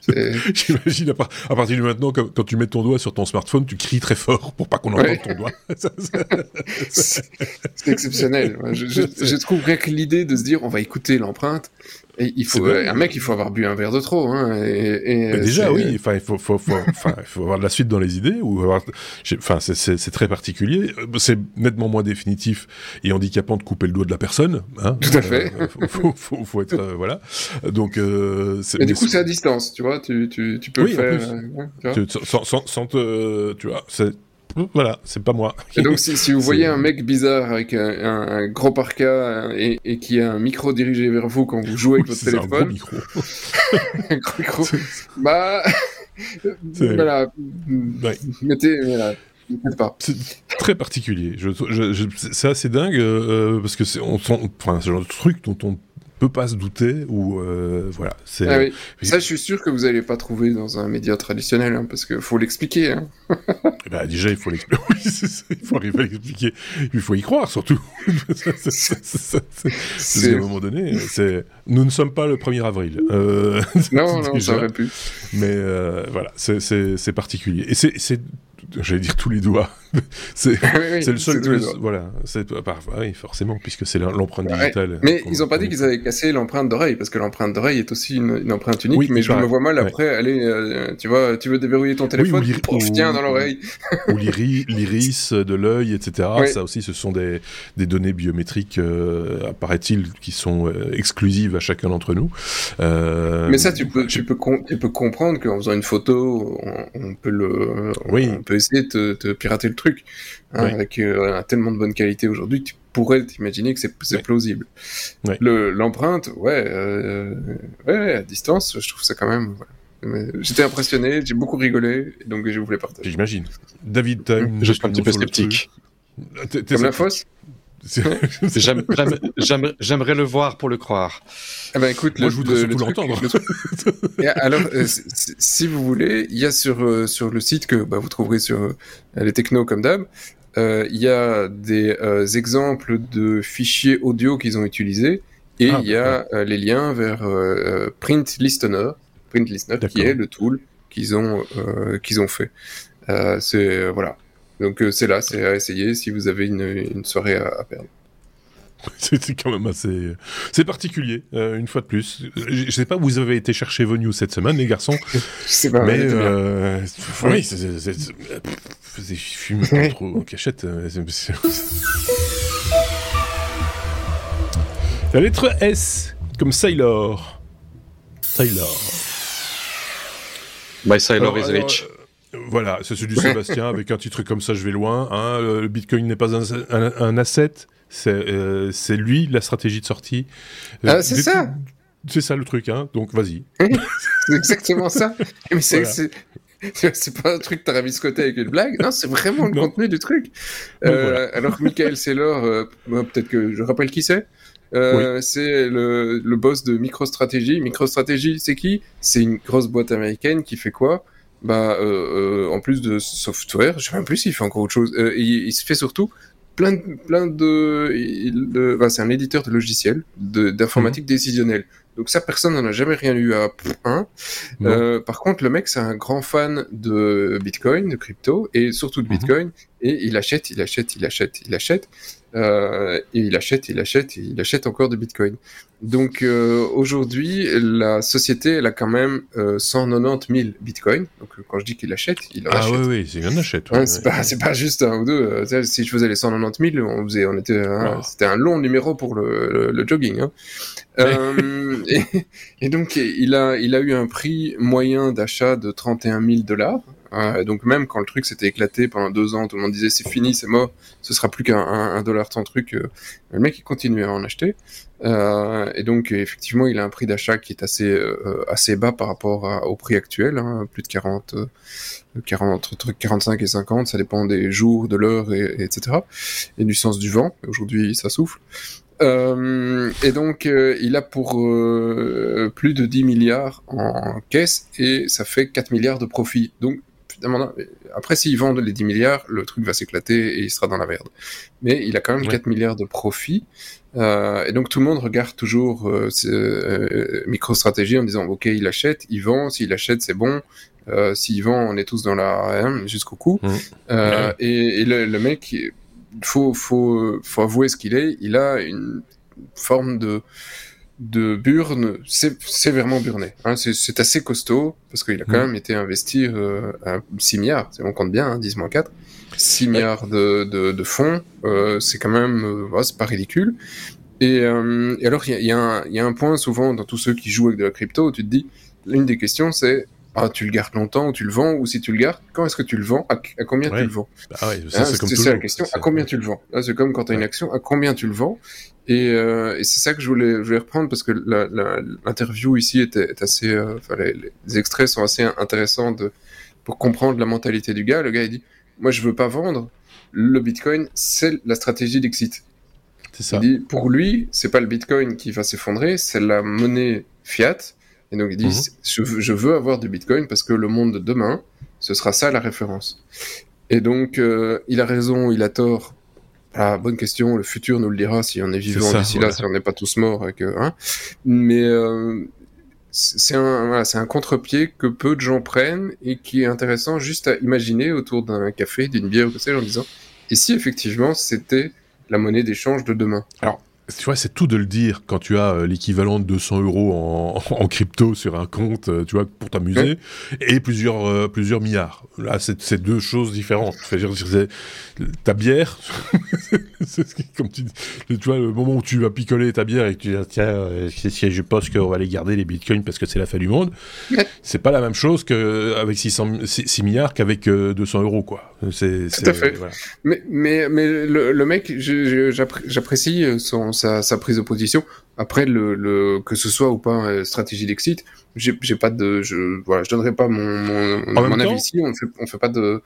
j'imagine à, à, partir de maintenant, quand, quand, tu mets ton doigt sur ton smartphone, tu cries très fort pour pas qu'on entende ouais. ton doigt. c'est exceptionnel. Je, je, je trouve rien que l'idée de se dire on va écouter l'empreinte et il faut euh, un mec, il faut avoir bu un verre de trop. Hein, et, et déjà, oui. Enfin, il faut, faut, faut, enfin, il faut avoir de la suite dans les idées ou avoir. Enfin, c'est très particulier. C'est nettement moins définitif et handicapant de couper le doigt de la personne. Hein, Tout à fait. Euh, faut, faut, faut, être euh, voilà. Donc. Euh, mais du coup, c'est à distance, tu vois. Tu, tu, tu peux oui, le faire. Euh, tu, sans, sans, sans te, tu vois. Voilà, c'est pas moi. Et donc, si, si vous voyez un mec bizarre avec un, un, un gros parka et, et, qui a un micro dirigé vers vous quand vous jouez avec votre téléphone. Un gros micro. un gros micro. bah, voilà. Ouais. Mettez, voilà. C'est très particulier. Je, je, je, c'est assez dingue euh, parce que c'est on, enfin, ce genre de truc dont on peut pas se douter ou euh, voilà. C'est. Ah oui. Ça, je suis sûr que vous n'allez pas trouver dans un média traditionnel, hein, parce qu'il faut l'expliquer. Hein. Eh ben, déjà, il faut l'expliquer. Oui, il faut arriver à l'expliquer. Il faut y croire surtout. c'est à un moment donné, c'est. Nous ne sommes pas le 1er avril. Euh... non, non, ça aurait pu. Mais euh, voilà, c'est particulier. Et c'est j'allais dire tous les doigts. c'est le seul. voilà, c'est bah, oui, forcément, puisque c'est l'empreinte digitale. Mais ils n'ont pas dit qu'ils avaient cassé l'empreinte d'oreille, parce que l'empreinte d'oreille est aussi une, empreinte unique. mais je me vois mal après aller, euh, tu vois, tu veux déverrouiller ton téléphone, oui, ou tiens dans l'oreille. ou l'iris de l'œil, etc. Ça aussi, ce sont des, des données biométriques, euh, apparaît-il, qui sont euh, exclusives à chacun d'entre nous. mais ça, tu peux, tu peux, tu peux comprendre qu'en faisant une photo, on, peut le, on peut essayer de te, pirater le truc. Hein, avec euh, tellement de bonne qualité aujourd'hui, tu pourrais t'imaginer que c'est plausible. L'empreinte, ouais, euh, ouais, à distance, je trouve ça quand même. J'étais impressionné, j'ai beaucoup rigolé, donc je voulais partager. J'imagine. David, t'as Je suis un petit peu sceptique. Comme la fosse? J'aimerais le voir pour le croire. Eh ben écoute, Moi, je voudrais surtout l'entendre. alors, euh, si vous voulez, il y a sur euh, sur le site que bah, vous trouverez sur euh, les technos comme d'hab, il y a des exemples de fichiers audio qu'ils ont utilisés et ah, il y a les liens vers Print Listener, Print Listener qui est le tool qu'ils ont qu'ils ont fait. c'est voilà, donc euh, c'est là, c'est à essayer si vous avez une, une soirée à, perdre. C'est quand même assez. C'est particulier, euh, une fois de plus. Je, sais pas où vous avez été chercher vos news cette semaine, les garçons. je sais pas. Mais euh, oui, c'est fume pas trop en cachette. Euh, La lettre S, comme Sailor. Sailor. My Sailor is rich. Voilà, c'est celui du Sébastien avec un titre comme ça, je vais loin. Hein. Le Bitcoin n'est pas un, asset, euh, c'est lui la stratégie de sortie. Ah, c'est ça. C'est ça le truc, hein. Donc vas-y. c'est exactement ça. Mais c'est pas un truc que t'as raviscoté avec une blague. Non, c'est vraiment le contenu du truc. Euh, alors, Michael Saylor, euh, peut-être que je rappelle qui c'est. C'est le, le, boss de MicroStrategy. MicroStrategy, c'est qui? C'est une grosse boîte américaine qui fait quoi? Bah, euh, euh, en plus de software, je sais même plus s'il fait encore autre chose. Euh, il, il, se fait surtout plein de, plein de, de bah, c'est un éditeur de logiciels, d'informatique mhm. décisionnelle. Donc ça, personne n'en a jamais rien eu à. Euh, par contre, le mec, c'est un grand fan de Bitcoin, de crypto, et surtout de mhm. Bitcoin. Et il achète, il achète, il achète, il achète. Euh, et il achète, il achète, et il achète encore de Bitcoin. Donc euh, aujourd'hui, la société, elle a quand même euh, 190 000 Bitcoin. Donc euh, quand je dis qu'il achète, il en ah, achète. Ah oui, oui, c'est un achète. Ouais, c'est pas, pas, juste un ou deux. Euh, si je faisais les 190 000, on faisait, on était, hein, c'était un long numéro pour le, le, jogging. Hein. et, et, donc il a, il a eu un prix moyen d'achat de 31 000 dollars. Euh, donc même quand le truc s'était éclaté pendant deux ans, tout le monde disait c'est fini, c'est mort, ce sera plus qu'un dollar tant truc. Euh, le mec il continuait à en acheter. Euh, et donc effectivement il a un prix d'achat qui est assez assez bas par rapport au prix actuel, hein, plus de 40, 40 entre 45 et 50, ça dépend des jours, de l'heure et, etc. Et du sens du vent. Aujourd'hui ça souffle. Euh, et donc, il a pour plus de 10 milliards en caisse et ça fait 4 milliards de profit. Donc, après, s'ils vendent les 10 milliards, le truc va s'éclater et il sera dans la merde. Mais il a quand même 4 milliards de profit. Euh, et donc tout le monde regarde toujours euh, euh, MicroStratégie en disant ok il achète, il vend, s'il achète c'est bon, euh, s'il vend on est tous dans la hein, jusqu'au cou. Mmh. Euh, et, et le, le, mec, faut faut faut avouer ce qu'il est, il a une forme de de Burn, c'est sévèrement burné. Hein, c'est assez costaud, parce qu'il a quand mm. même été investi euh, à 6 milliards, on compte bien, hein, 10 moins 4, 6 milliards de, de, de fonds, euh, c'est quand même, euh, c'est pas ridicule. Et, euh, et alors, il y, y, y a, un point souvent dans tous ceux qui jouent avec de la crypto, tu te dis, l'une des questions c'est, ah, tu le gardes longtemps ou tu le vends, ou si tu le gardes, quand est-ce que tu le vends, à, combien tu le vends? Ouais, hein, C'est ça la question, à combien tu le vends? C'est comme quand tu as une action, à combien tu le vends? Et, euh, et c'est ça que je voulais, je voulais reprendre parce que l'interview ici était, est assez, euh, les, les, extraits sont assez intéressants de, pour comprendre la mentalité du gars. Le gars il dit, moi je veux pas vendre, le Bitcoin c'est la stratégie d'exit. C'est ça. Il dit, pour lui, c'est pas le Bitcoin qui va s'effondrer, c'est la monnaie fiat. Et donc il dit, Mhm. je, veux, je veux avoir du Bitcoin parce que le monde de demain, ce sera ça la référence. Et donc, euh, il a raison, il a tort. Ah, bonne question, le futur nous le dira si on est vivant d'ici voilà. là, si on n'est pas tous morts. Hein. Mais euh, c'est un, voilà, un contre-pied que peu de gens prennent et qui est intéressant juste à imaginer autour d'un café, d'une bière ou que sais-je, en disant et si effectivement c'était la monnaie d'échange de demain? Tu vois, c'est tout de le dire quand tu as euh, l'équivalent de 200 euros en, en crypto sur un compte, euh, tu vois, pour t'amuser, et plusieurs, euh, plusieurs milliards. Là, c'est deux choses différentes. Enfin, ta bière, c'est ce qui- comme tu dis, tu vois, le moment où tu vas picoler ta bière et que tu dis, ah, tiens, si- je pense qu'on va les garder, les bitcoins, parce que c'est la fin du monde, Ouais. c'est pas la même chose qu'avec 600, 6, 6 milliards qu'avec euh, 200 euros, quoi. C'est, Tout à fait. voilà. Mais, mais, mais le, le mec, j'apprécie son, sa, sa prise de position. Après, le, le, que ce soit ou pas euh, stratégie d'exit, j'ai pas de, je, voilà, je donnerai pas mon, mon, mon avis temps- ici. On fait, on fait pas de.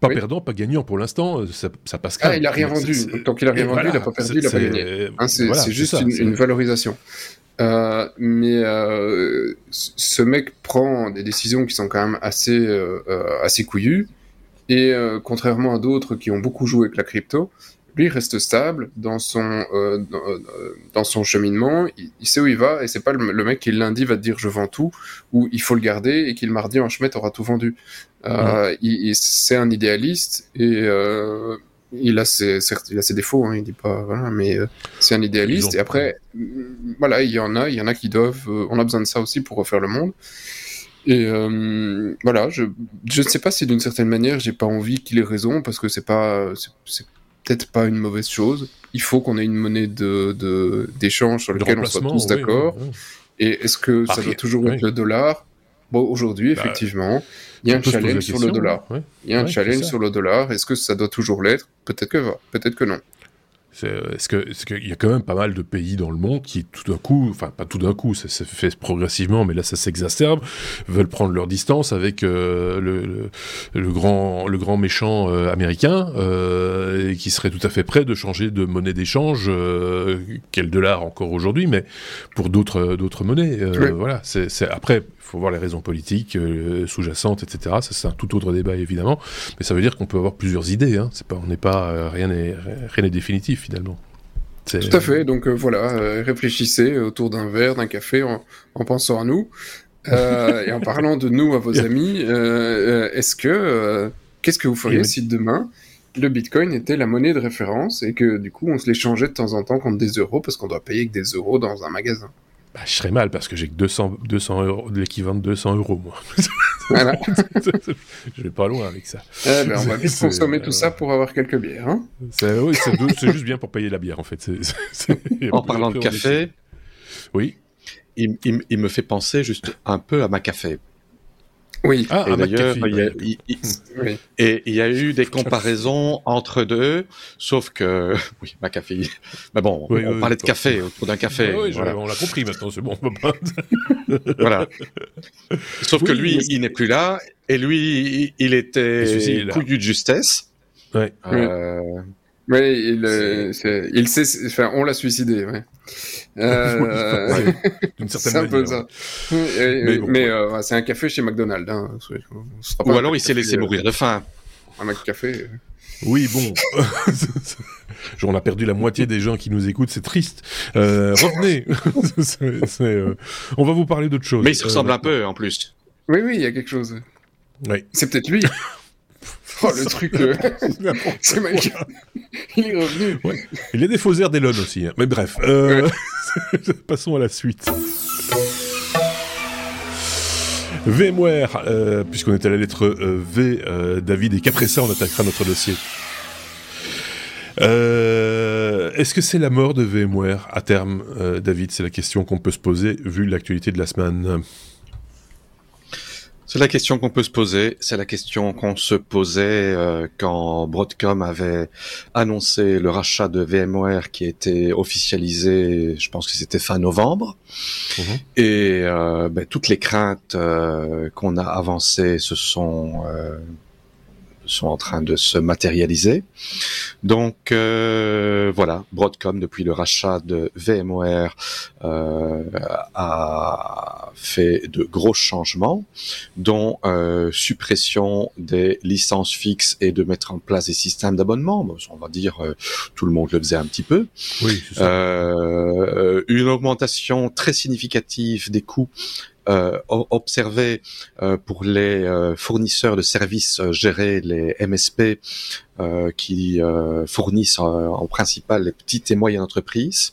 Pas Oui. perdant, pas gagnant pour l'instant, euh, ça, ça passe Ah, crème. il a rien vendu. tant qu'il a rien vendu, voilà, il a pas perdu, il a pas gagné. Hein, c'est voilà, juste ça, une, valorisation. Euh, mais euh, ce mec prend des décisions qui sont quand même assez, euh, euh, assez couillues. Et euh, contrairement à d'autres qui ont beaucoup joué avec la crypto, lui reste stable dans son, euh, dans, euh, dans son cheminement. Il, il sait où il va et c'est pas le, le mec qui lundi va te dire je vends tout ou il faut le garder et qui le mardi en chemin aura tout vendu. Euh, il, il- c'est un idéaliste et euh, il a ses, certes, il a ses défauts, hein, il dit pas, voilà, mais euh, c'est un idéaliste. Et après, voilà, il y en a, il y en a qui doivent, euh, on a besoin de ça aussi pour refaire le monde. Et euh, voilà, je, je ne sais pas si d'une certaine manière, j'ai pas envie qu'il ait raison parce que c'est pas, c'est peut-être pas une mauvaise chose. Il faut qu'on ait une monnaie de, de, d'échange sur laquelle on soit tous oui, d'accord. oui, oui. Et est-ce que ça doit toujours être le dollar? Bon, aujourd'hui, Bah, effectivement, il y a un challenge sur le dollar. Il y a un challenge sur le dollar. Est-ce que ça doit toujours l'être? Peut-être que va, peut-être que non. Euh, Est-ce que, est-ce qu'il y a quand même pas mal de pays dans le monde qui, tout d'un coup, enfin pas tout d'un coup, ça se fait progressivement, mais là ça s'exacerbe, veulent prendre leur distance avec euh, le, le, le grand, le grand méchant euh, américain, euh, et qui serait tout à fait prêt de changer de monnaie d'échange, le dollar encore aujourd'hui, mais pour d'autres, d'autres monnaies. Oui. Voilà. C'est, après, il faut voir les raisons politiques euh, sous-jacentes, etc. Ça c'est un tout autre débat évidemment, mais ça veut dire qu'on peut avoir plusieurs idées. Hein. Pas, on n'est pas, euh, rien n'est définitif finalement. Tout à fait. Donc euh, voilà, euh, réfléchissez autour d'un verre, d'un café, en, en pensant à nous Euh, et en parlant de nous à vos amis. Est-ce que qu'est-ce que vous feriez Oui. si demain le Bitcoin était la monnaie de référence et que du coup on se l'échangeait de temps en temps contre des euros parce qu'on doit payer que des euros dans un magasin? Bah, je serais mal parce que j'ai que 200, 200 euros, de l'équivalent de 200 euros, moi. Voilà. je vais pas loin avec ça. Eh ben, on va vite C'est- consommer tout euh, ça pour avoir quelques bières. Hein C'est oui, juste bien pour payer la bière, en fait. En parlant de café. Oui. il, il- il me fait penser juste un peu à ma café. Oui, Ah, Et un d'ailleurs, il y a- ouais. il- il- oui. et il y a eu des comparaisons entre deux, sauf que oui, ma café. Mais bon, Oui, on oui, parlait de café autour d'un café. Voilà. On l'a compris maintenant, c'est bon. on peut pas- Voilà. Sauf que Oui, lui, il n'est plus là, et lui, il, était couillu de justesse. Ouais. Euh, Oui, il, euh, il sait, enfin, on l'a suicidé, ouais. Euh, Ouais, D'une certaine c'est un peu manière. ça. Mais Mais, bon, euh, ouais, c'est un café chez McDonald's. Hein. Ou alors il s'est laissé euh, mourir de faim. Un McCafé. Oui, bon. on a perdu la moitié des gens qui nous écoutent, c'est triste. Euh, revenez. Euh, On va vous parler d'autre chose. Mais il se ressemble Euh, un peu en plus. Oui, oui, il y a quelque chose. Oui. C'est peut-être lui. oh, le truc. euh, c'est Mike. Il est revenu. Il y a des faux airs d'Elon aussi. hein. Mais bref, euh, passons à la suite. VMware, euh, puisqu'on est à la lettre euh, V, euh, David, et qu'après ça, on attaquera notre dossier. Est-ce que c'est la mort de VMware à terme, David? C'est la question qu'on peut se poser vu l'actualité de la semaine. C'est la question qu'on peut se poser. C'est la question qu'on se posait euh, quand Broadcom avait annoncé le rachat de VMware qui était officialisé, je pense que c'était fin novembre. Mhm. Et euh, ben, toutes les craintes euh, qu'on a avancées se sont euh, sont en train de se matérialiser. Donc euh, voilà, Broadcom depuis le rachat de VMware euh, a fait de gros changements, dont euh, suppression des licences fixes et de mettre en place des systèmes d'abonnement. on va dire tout le monde le faisait un petit peu. Oui, une augmentation très significative des coûts euh, observé euh, pour les euh, fournisseurs de services gérés, les MSP, qui fournissent en principal les petites et moyennes entreprises.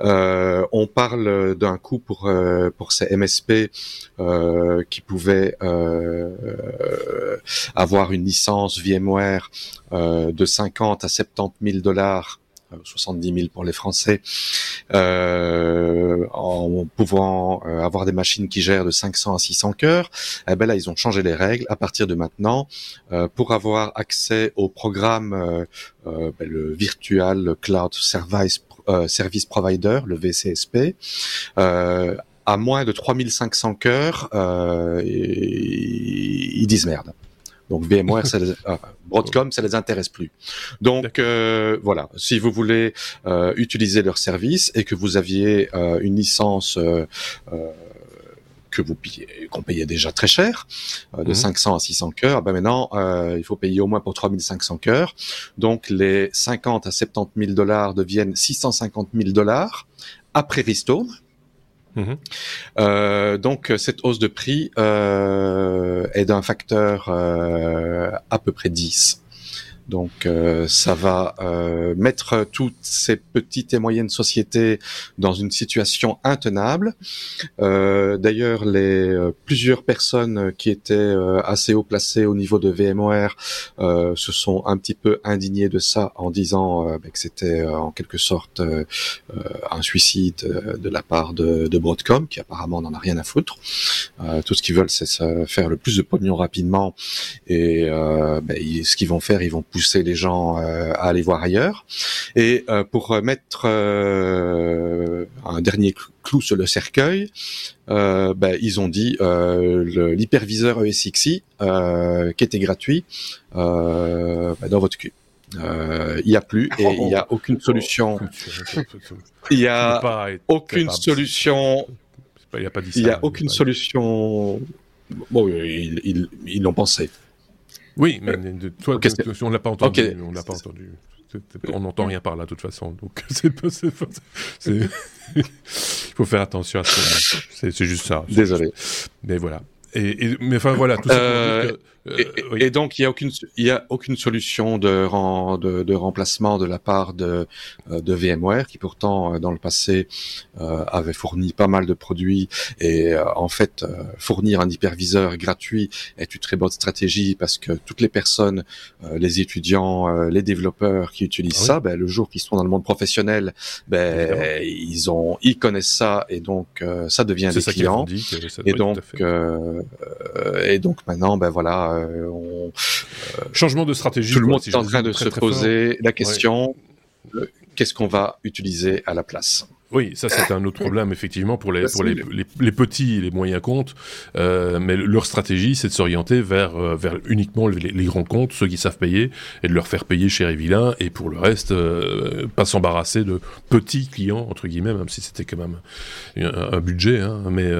on parle d'un coût pour pour ces MSP qui pouvaient avoir une licence VMware de 50 à 70 000 dollars 70 000 pour les Français, euh, en pouvant euh, avoir des machines qui gèrent de 500 à 600 cœurs, eh ben là ils ont changé les règles. À partir de maintenant, euh, pour avoir accès au programme, euh, euh ben, le Virtual Cloud Service, Service Provider, le VCSP, à moins de 3500 cœurs, ils disent merde. Donc VMware, ça les, euh, Broadcom, ça les intéresse plus. Donc euh, voilà, si vous voulez euh, utiliser leur service et que vous aviez euh, une licence que vous payez, qu'on payait déjà très cher, de 500 mhm. à 600 cœurs, ben maintenant il faut payer au moins pour 3500 cœurs. Donc les 50 à 70 000 dollars deviennent 650 000 dollars après Restore. Mhm. Euh, donc cette hausse de prix euh, est d'un facteur euh, à peu près 10. Donc euh, ça va euh, mettre toutes ces petites et moyennes sociétés dans une situation intenable. Euh, d'ailleurs, les plusieurs personnes qui étaient assez haut placées au niveau de VMware se sont un petit peu indignées de ça en disant bah, que c'était en quelque sorte un suicide de la part de, de Broadcom, qui apparemment n'en a rien à foutre. tout ce qu'ils veulent, c'est faire le plus de pognon rapidement et bah, ce qu'ils vont faire, ils vont pousser pousser les gens euh, à aller voir ailleurs. Et euh, pour mettre euh, un dernier clou sur le cercueil, ben, ils ont dit l'hyperviseur ESXi qui était gratuit ben, dans votre cul. Il n'y a plus et il n'y a aucune solution. Il n'y a aucune solution. Il n'y a aucune solution. Bon, ils l'ont pensé. Oui, mais toi, on l'a pas entendu. On l'a pas entendu. On n'entend rien par là, de toute façon. Donc, c'est Il faut faire attention à ça. C'est juste ça. Désolé. Mais voilà. Et, mais enfin voilà, tout ça euh, et, donc il y a aucune il y a aucune solution de, de, de remplacement de la part de, euh, de VMware qui pourtant euh, dans le passé avait fourni pas mal de produits et en fait fournir un hyperviseur gratuit est une très bonne stratégie parce que toutes les personnes, les étudiants, les développeurs qui utilisent ah ça, ben, le jour qu'ils sont dans le monde professionnel, ben, ils ont ils connaissent ça et donc ça devient des clients. et donc et donc maintenant ben voilà euh, on, Changement de stratégie. Tout le monde est en train de se poser la question euh, qu'est-ce qu'on va utiliser à la place? Oui, ça c'est un autre problème effectivement pour les pour les, les, petits et les moyens comptes. Euh, mais leur stratégie, c'est de s'orienter vers euh, vers uniquement les, grands comptes, ceux qui savent payer, et de leur faire payer cher et vilain. Et pour le reste, euh, pas s'embarrasser de petits clients entre guillemets, même si c'était quand même un, budget. Hein, mais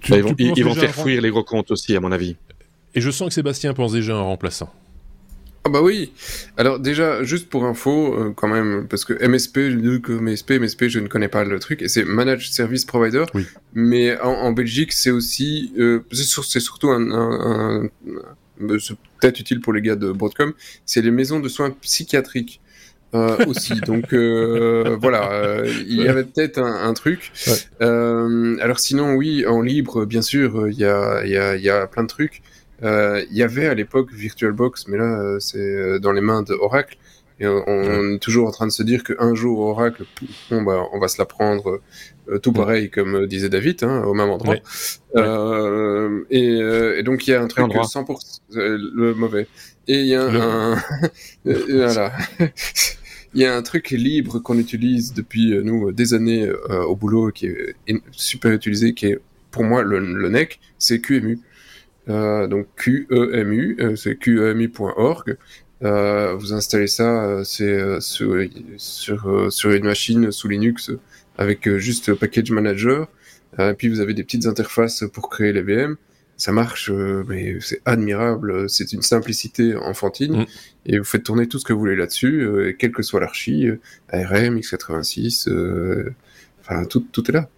tu, ils vont, ils vont faire fuir les gros comptes aussi, à mon avis. Et je sens que Sébastien pense déjà à un remplaçant. Ah bah oui. Alors déjà, juste pour info, euh, quand même, parce que MSP, MSP, MSP, je ne connais pas le truc, et c'est Managed Service Provider. Oui. Mais en, Belgique, c'est aussi, euh, c'est surtout un, un, c'est peut-être utile pour les gars de Broadcom, c'est les maisons de soins psychiatriques. Euh, aussi. Donc euh, voilà, euh, il y avait peut-être un, un, truc. Euh, alors sinon, oui, en libre, bien sûr, il y a, y, a, y a plein de trucs. Euh, il y avait à l'époque VirtualBox, mais là, euh, c'est euh, dans les mains de Oracle. Et on, est toujours en train de se dire qu'un jour, Oracle, bon, bah, on va se la prendre tout pareil, comme disait David, hein, au même endroit. Euh, et, et, donc, il y a un truc 100% le mauvais. Et il y a un... voilà. il y a un truc libre qu'on utilise depuis, nous, des années au boulot, qui est super utilisé, qui est, pour moi, le, le NEC, c'est QEMU. Donc QEMU, c'est QEMU.org. vous installez ça, c'est sur, sur, sur, une machine sous Linux avec juste Package Manager. puis vous avez des petites interfaces pour créer les VM ça marche, euh, mais c'est admirable. C'est une simplicité enfantine. Mm. Et vous faites tourner tout ce que vous voulez là-dessus, euh, quelle que soit l'archi, euh, ARM, x86, enfin tout, tout est là.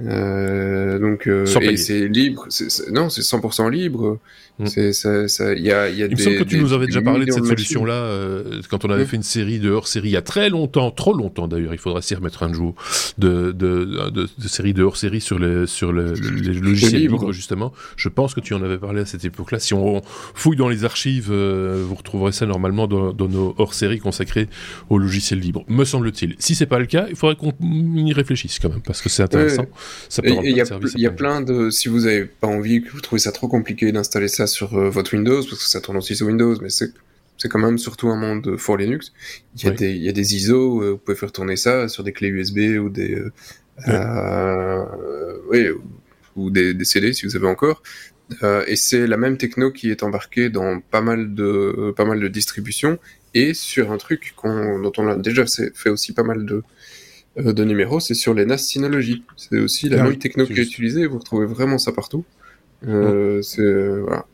Donc et c'est libre, non, c'est 100% libre. Mm. C'est ça, ça, y a, y a Il me semble que tu nous avais déjà parlé de cette solution-là euh, quand on avait fait une série de hors-série il y a très longtemps, trop longtemps d'ailleurs. Il faudra s'y remettre un jour de de, de, de série de hors-série sur les sur le, les logiciels libres justement. Je pense que tu en avais parlé à cette époque-là. Si on fouille dans les archives, euh, vous retrouverez ça normalement dans, dans nos hors-séries consacrées aux logiciels libres. Me semble-t-il. Si c'est pas le cas, il faudrait qu'on y réfléchisse quand même parce que c'est intéressant. Ça peut il y a, y a plein de si vous avez pas envie que vous trouvez ça trop compliqué d'installer ça sur euh, votre Windows, parce que ça tourne aussi sur Windows, mais c'est c'est quand même surtout un monde for Linux. Il y a des il y a des ISO, euh, vous pouvez faire tourner ça sur des clés USB ou des euh, oui, ou des, des, CD si vous avez encore. et c'est la même techno qui est embarquée dans pas mal de pas mal de distributions et sur un truc dont on a déjà fait aussi pas mal de de numéros, c'est sur les NAS Synology. C'est aussi la ah même techno qui est utilisée. Vous retrouvez vraiment ça partout. Euh, c'est voilà.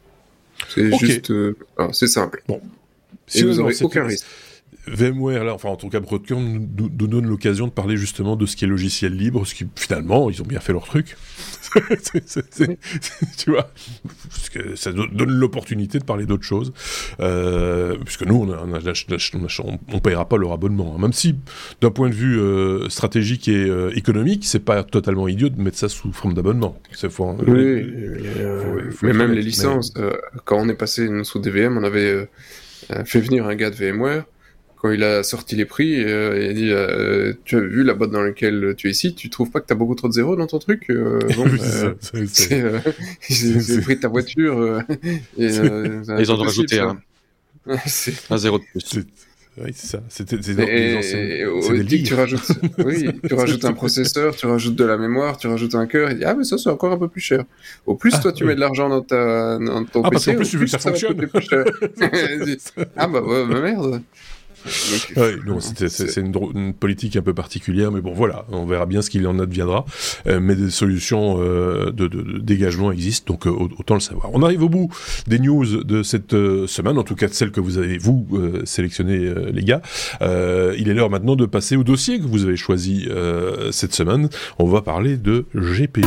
C'est juste, euh, c'est simple. Bon. Si Et vous n'aurez aucun risque. VMware, là, enfin en tout cas Broadcom nous, nous donne l'occasion de parler justement de ce qui est logiciel libre, ce qui finalement ils ont bien fait leur truc. tu vois, parce que ça donne l'opportunité de parler d'autres choses, euh, puisque nous on, on, on, payera pas leur abonnement, hein. même si d'un point de vue euh, stratégique et euh, économique, c'est pas totalement idiot de mettre ça sous forme d'abonnement. Faut, oui, mais même les licences, quand on est passé sous DVM, on avait fait venir un gars de VMware quand il a sorti les prix, euh, il a dit euh, Tu as vu la boîte dans laquelle tu es ici, tu trouves pas que tu as beaucoup trop de zéros dans ton truc euh, bon, J'ai pris ta voiture. et, ils ont rajouté un, un zéro de plus. Oui, c'est ça. C'était des anciens. tu rajoutes, oui, tu rajoutes un processeur, tu rajoutes de la mémoire, tu rajoutes un cœur. Il dit ah mais ça c'est encore un peu plus cher. Au plus toi tu mets de l'argent dans ta dans ton ah, PC, parce plus, tu veux que ça, ça fonctionne. ah bah ouais, bah merde. C'est une, politique un peu particulière, mais bon, voilà, on verra bien ce qu'il en adviendra. Euh, mais des solutions euh, de, dégagement existent, donc euh, autant le savoir. On arrive au bout des news de cette semaine, en tout cas de celles que vous avez, vous, sélectionnées, les gars. il est l'heure maintenant de passer au dossier que vous avez choisi cette semaine. On va parler de GPU.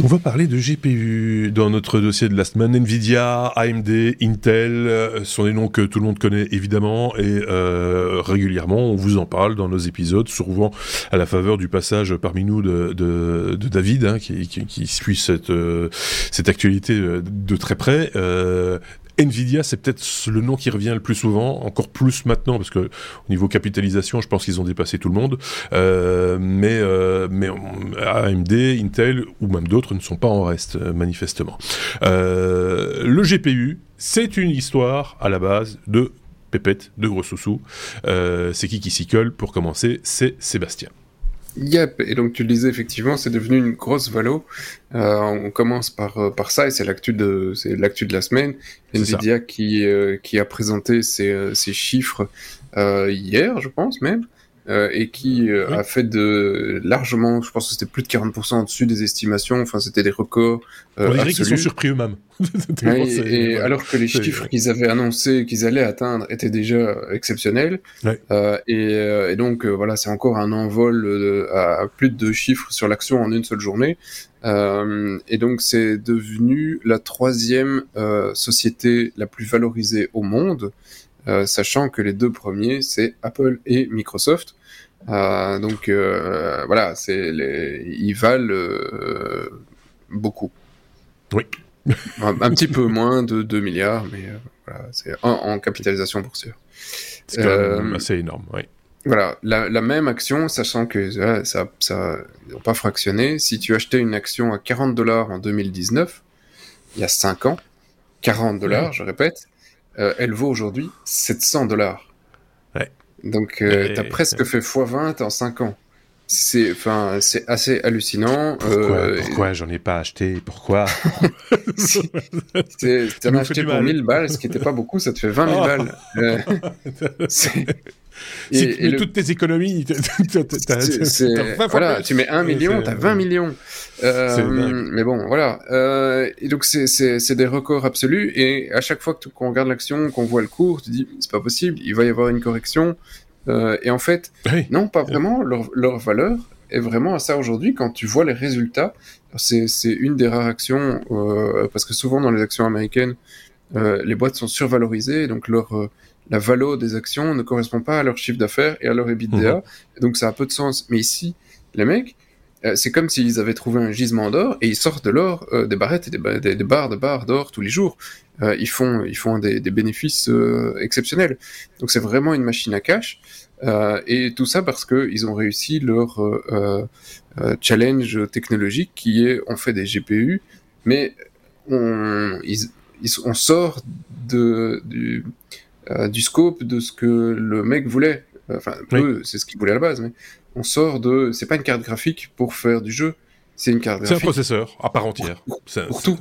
On va parler de GPU dans notre dossier de la semaine. Nvidia, AMD, Intel euh, sont des noms que tout le monde connaît évidemment et euh, régulièrement on vous en parle dans nos épisodes, souvent à la faveur du passage parmi nous de, de, de David hein, qui, qui, qui, suit cette, euh, cette actualité euh, de très près. Euh, Nvidia, c'est peut-être le nom qui revient le plus souvent, encore plus maintenant, parce que au niveau capitalisation, je pense qu'ils ont dépassé tout le monde. Euh, mais, euh, mais AMD, Intel ou même d'autres ne sont pas en reste, euh, manifestement. Le GPU, c'est une histoire à la base de pépette, de gros sous-sous. C'est qui qui s'y colle Pour commencer, c'est Sébastien. Yep, et donc tu le disais effectivement, c'est devenu une grosse valo. Euh, on commence par euh, par ça et c'est l'actu de c'est l'actu de la semaine. Nvidia qui euh, qui a présenté ses, ses chiffres hier, je pense même. Euh, et qui euh, a fait de largement, je pense que c'était plus de 40% au-dessus des estimations. Enfin, c'était des records. Euh, On dirait qu'ils sont surpris eux-mêmes. et, alors que les chiffres qu'ils avaient annoncés qu'ils allaient atteindre étaient déjà exceptionnels. Euh, et, et, donc voilà, c'est encore un envol à, plus de deux chiffres sur l'action en une seule journée. et donc c'est devenu la troisième société la plus valorisée au monde. Euh, sachant que les deux premiers, c'est Apple et Microsoft. Euh, donc euh, voilà, c'est les... ils valent beaucoup. Oui. un, petit peu moins de 2 milliards, mais voilà, c'est en, capitalisation boursière. C'est quand même assez énorme, oui. Voilà, la, la, même action, sachant que ça, ça, n'a pas fractionné. Si tu achetais une action à 40 dollars en 2019, il y a 5 ans, 40 dollars, je répète, euh, elle vaut aujourd'hui 700 dollars. Donc, euh, t'as presque fait x20 en 5 ans. C'est, enfin, c'est assez hallucinant. Pourquoi, Euh, pourquoi j'en ai pas acheté? Pourquoi? T'en as acheté pour mal. 1000 balles, ce qui était pas beaucoup, ça te fait 20 000 Oh. balles. Euh, et- tu et mets le- toutes tes économies, t'as- t'as- t'as- C'est- t'as c'est- 20 fois voilà, plus. tu mets 1 Et million, t'as 20 millions. Euh, mais bon, voilà. Euh, et donc c'est c'est c'est des records absolus. Et à chaque fois que qu'on regarde l'action, qu'on voit le cours, tu dis c'est pas possible, il va y avoir une correction. Euh, et en fait, Oui. non, pas vraiment. Leur, leur valeur est vraiment à ça aujourd'hui. Quand tu vois les résultats, c'est c'est une des rares actions parce que souvent dans les actions américaines, les boîtes sont survalorisées, donc leur la valeur des actions ne correspond pas à leur chiffre d'affaires et à leur EBITDA. Mhm. Et donc ça a peu de sens. Mais ici, les mecs, euh, c'est comme s'ils avaient trouvé un gisement d'or et ils sortent de l'or, euh, des barrettes et des, ba- des, des barres de barres d'or tous les jours. Euh, ils font, ils font des, des bénéfices exceptionnels. Donc c'est vraiment une machine à cash. Et tout ça parce que ils ont réussi leur challenge technologique qui est on fait des GPU, mais on, ils- ils- on sort de, du, euh, du scope de ce que le mec voulait. Enfin, Oui. c'est ce qu'ils voulaient à la base, mais on sort de. C'est pas une carte graphique pour faire du jeu, c'est une carte C'est un graphique processeur à part entière. Pour- tout.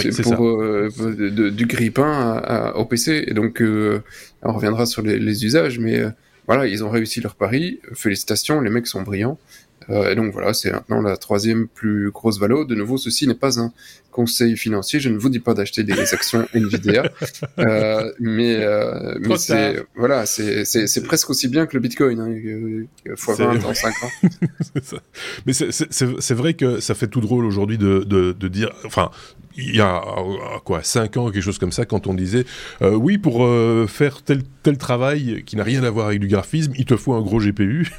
C'est pour ça. euh, de- de- du grippin à- à- au PC. Et donc, euh, on reviendra sur les, les usages, mais euh, voilà, ils ont réussi leur pari. Félicitations, les mecs sont brillants. Euh, et donc voilà, c'est maintenant la troisième plus grosse valo. De nouveau, ceci n'est pas un conseil financier. Je ne vous dis pas d'acheter des actions Nvidia, euh, mais, euh, mais c'est voilà, c'est presque aussi bien que le Bitcoin, hein, fois 20 en 5 ans. Mais c'est- vrai que ça fait tout drôle aujourd'hui de, de, de dire, enfin, il y a quoi, 5 ans, quelque chose comme ça, quand on disait, euh, oui, pour euh, faire tel, tel travail qui n'a rien à voir avec du graphisme, il te faut un gros GPU.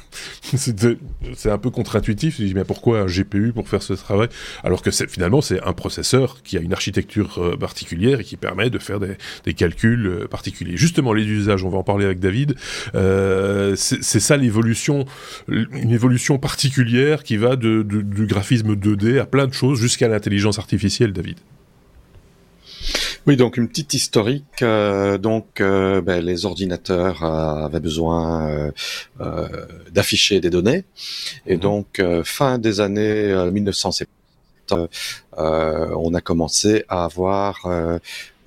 C'est un peu contre-intuitif. Je dis, mais pourquoi un GPU pour faire ce travail? Alors que finalement, c'est un processeur qui a une architecture euh, particulière et qui permet de faire des, calculs euh, particuliers. Justement, les usages, on va en parler avec David. Euh, c'est ça l'évolution une évolution particulière qui va du graphisme 2D à plein de choses jusqu'à l'intelligence artificielle, David. Oui, donc une petite historique. euh, donc, euh, ben, les ordinateurs euh, avaient besoin d'afficher des données, et Mhm. donc fin des années euh, 1970, euh, euh, on a commencé à avoir euh,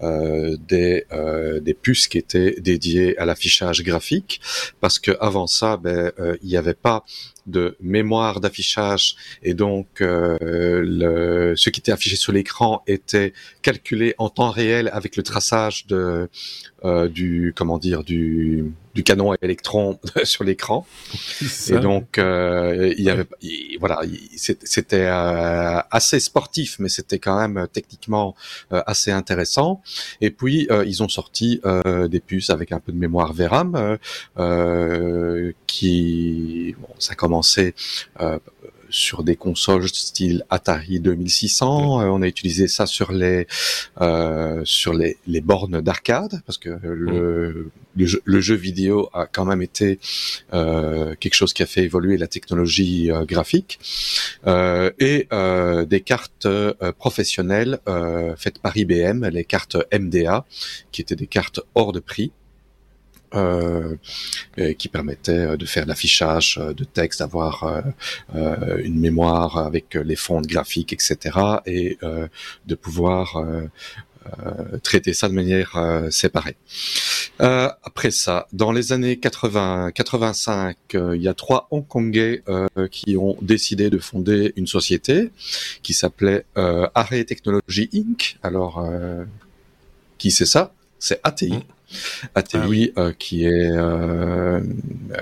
euh, des, euh, des puces qui étaient dédiées à l'affichage graphique, parce que avant ça, ben, euh, il n'y avait pas de mémoire d'affichage. Et donc euh, le, ce qui était affiché sur l'écran était calculé en temps réel avec le traçage de euh, du comment dire du du canon à électrons sur l'écran. Et donc euh, il y avait il- voilà c'était euh, assez sportif mais c'était quand même euh, techniquement euh, assez intéressant. Et puis euh, ils ont sorti euh, des puces avec un peu de mémoire VRAM qui bon, ça commençait euh, sur des consoles style Atari 2600. Euh, on a utilisé ça sur les euh, sur les, les bornes d'arcade parce que le, le, jeu, le jeu vidéo a quand même été euh, quelque chose qui a fait évoluer la technologie graphique. Et des cartes professionnelles faites par IBM, les cartes MDA, qui étaient des cartes hors de prix qui permettait euh, de faire l'affichage euh, de texte, d'avoir euh, euh, une mémoire avec les fonds graphiques, etc., et euh, de pouvoir euh, euh, traiter ça de manière euh, séparée. Euh, après ça, dans les années 80, 85, euh, il y a trois Hongkongais euh, qui ont décidé de fonder une société qui s'appelait euh, Array Technology Inc. Alors, euh, qui c'est ça? C'est ATI. ATI, Ah oui. euh, qui est euh,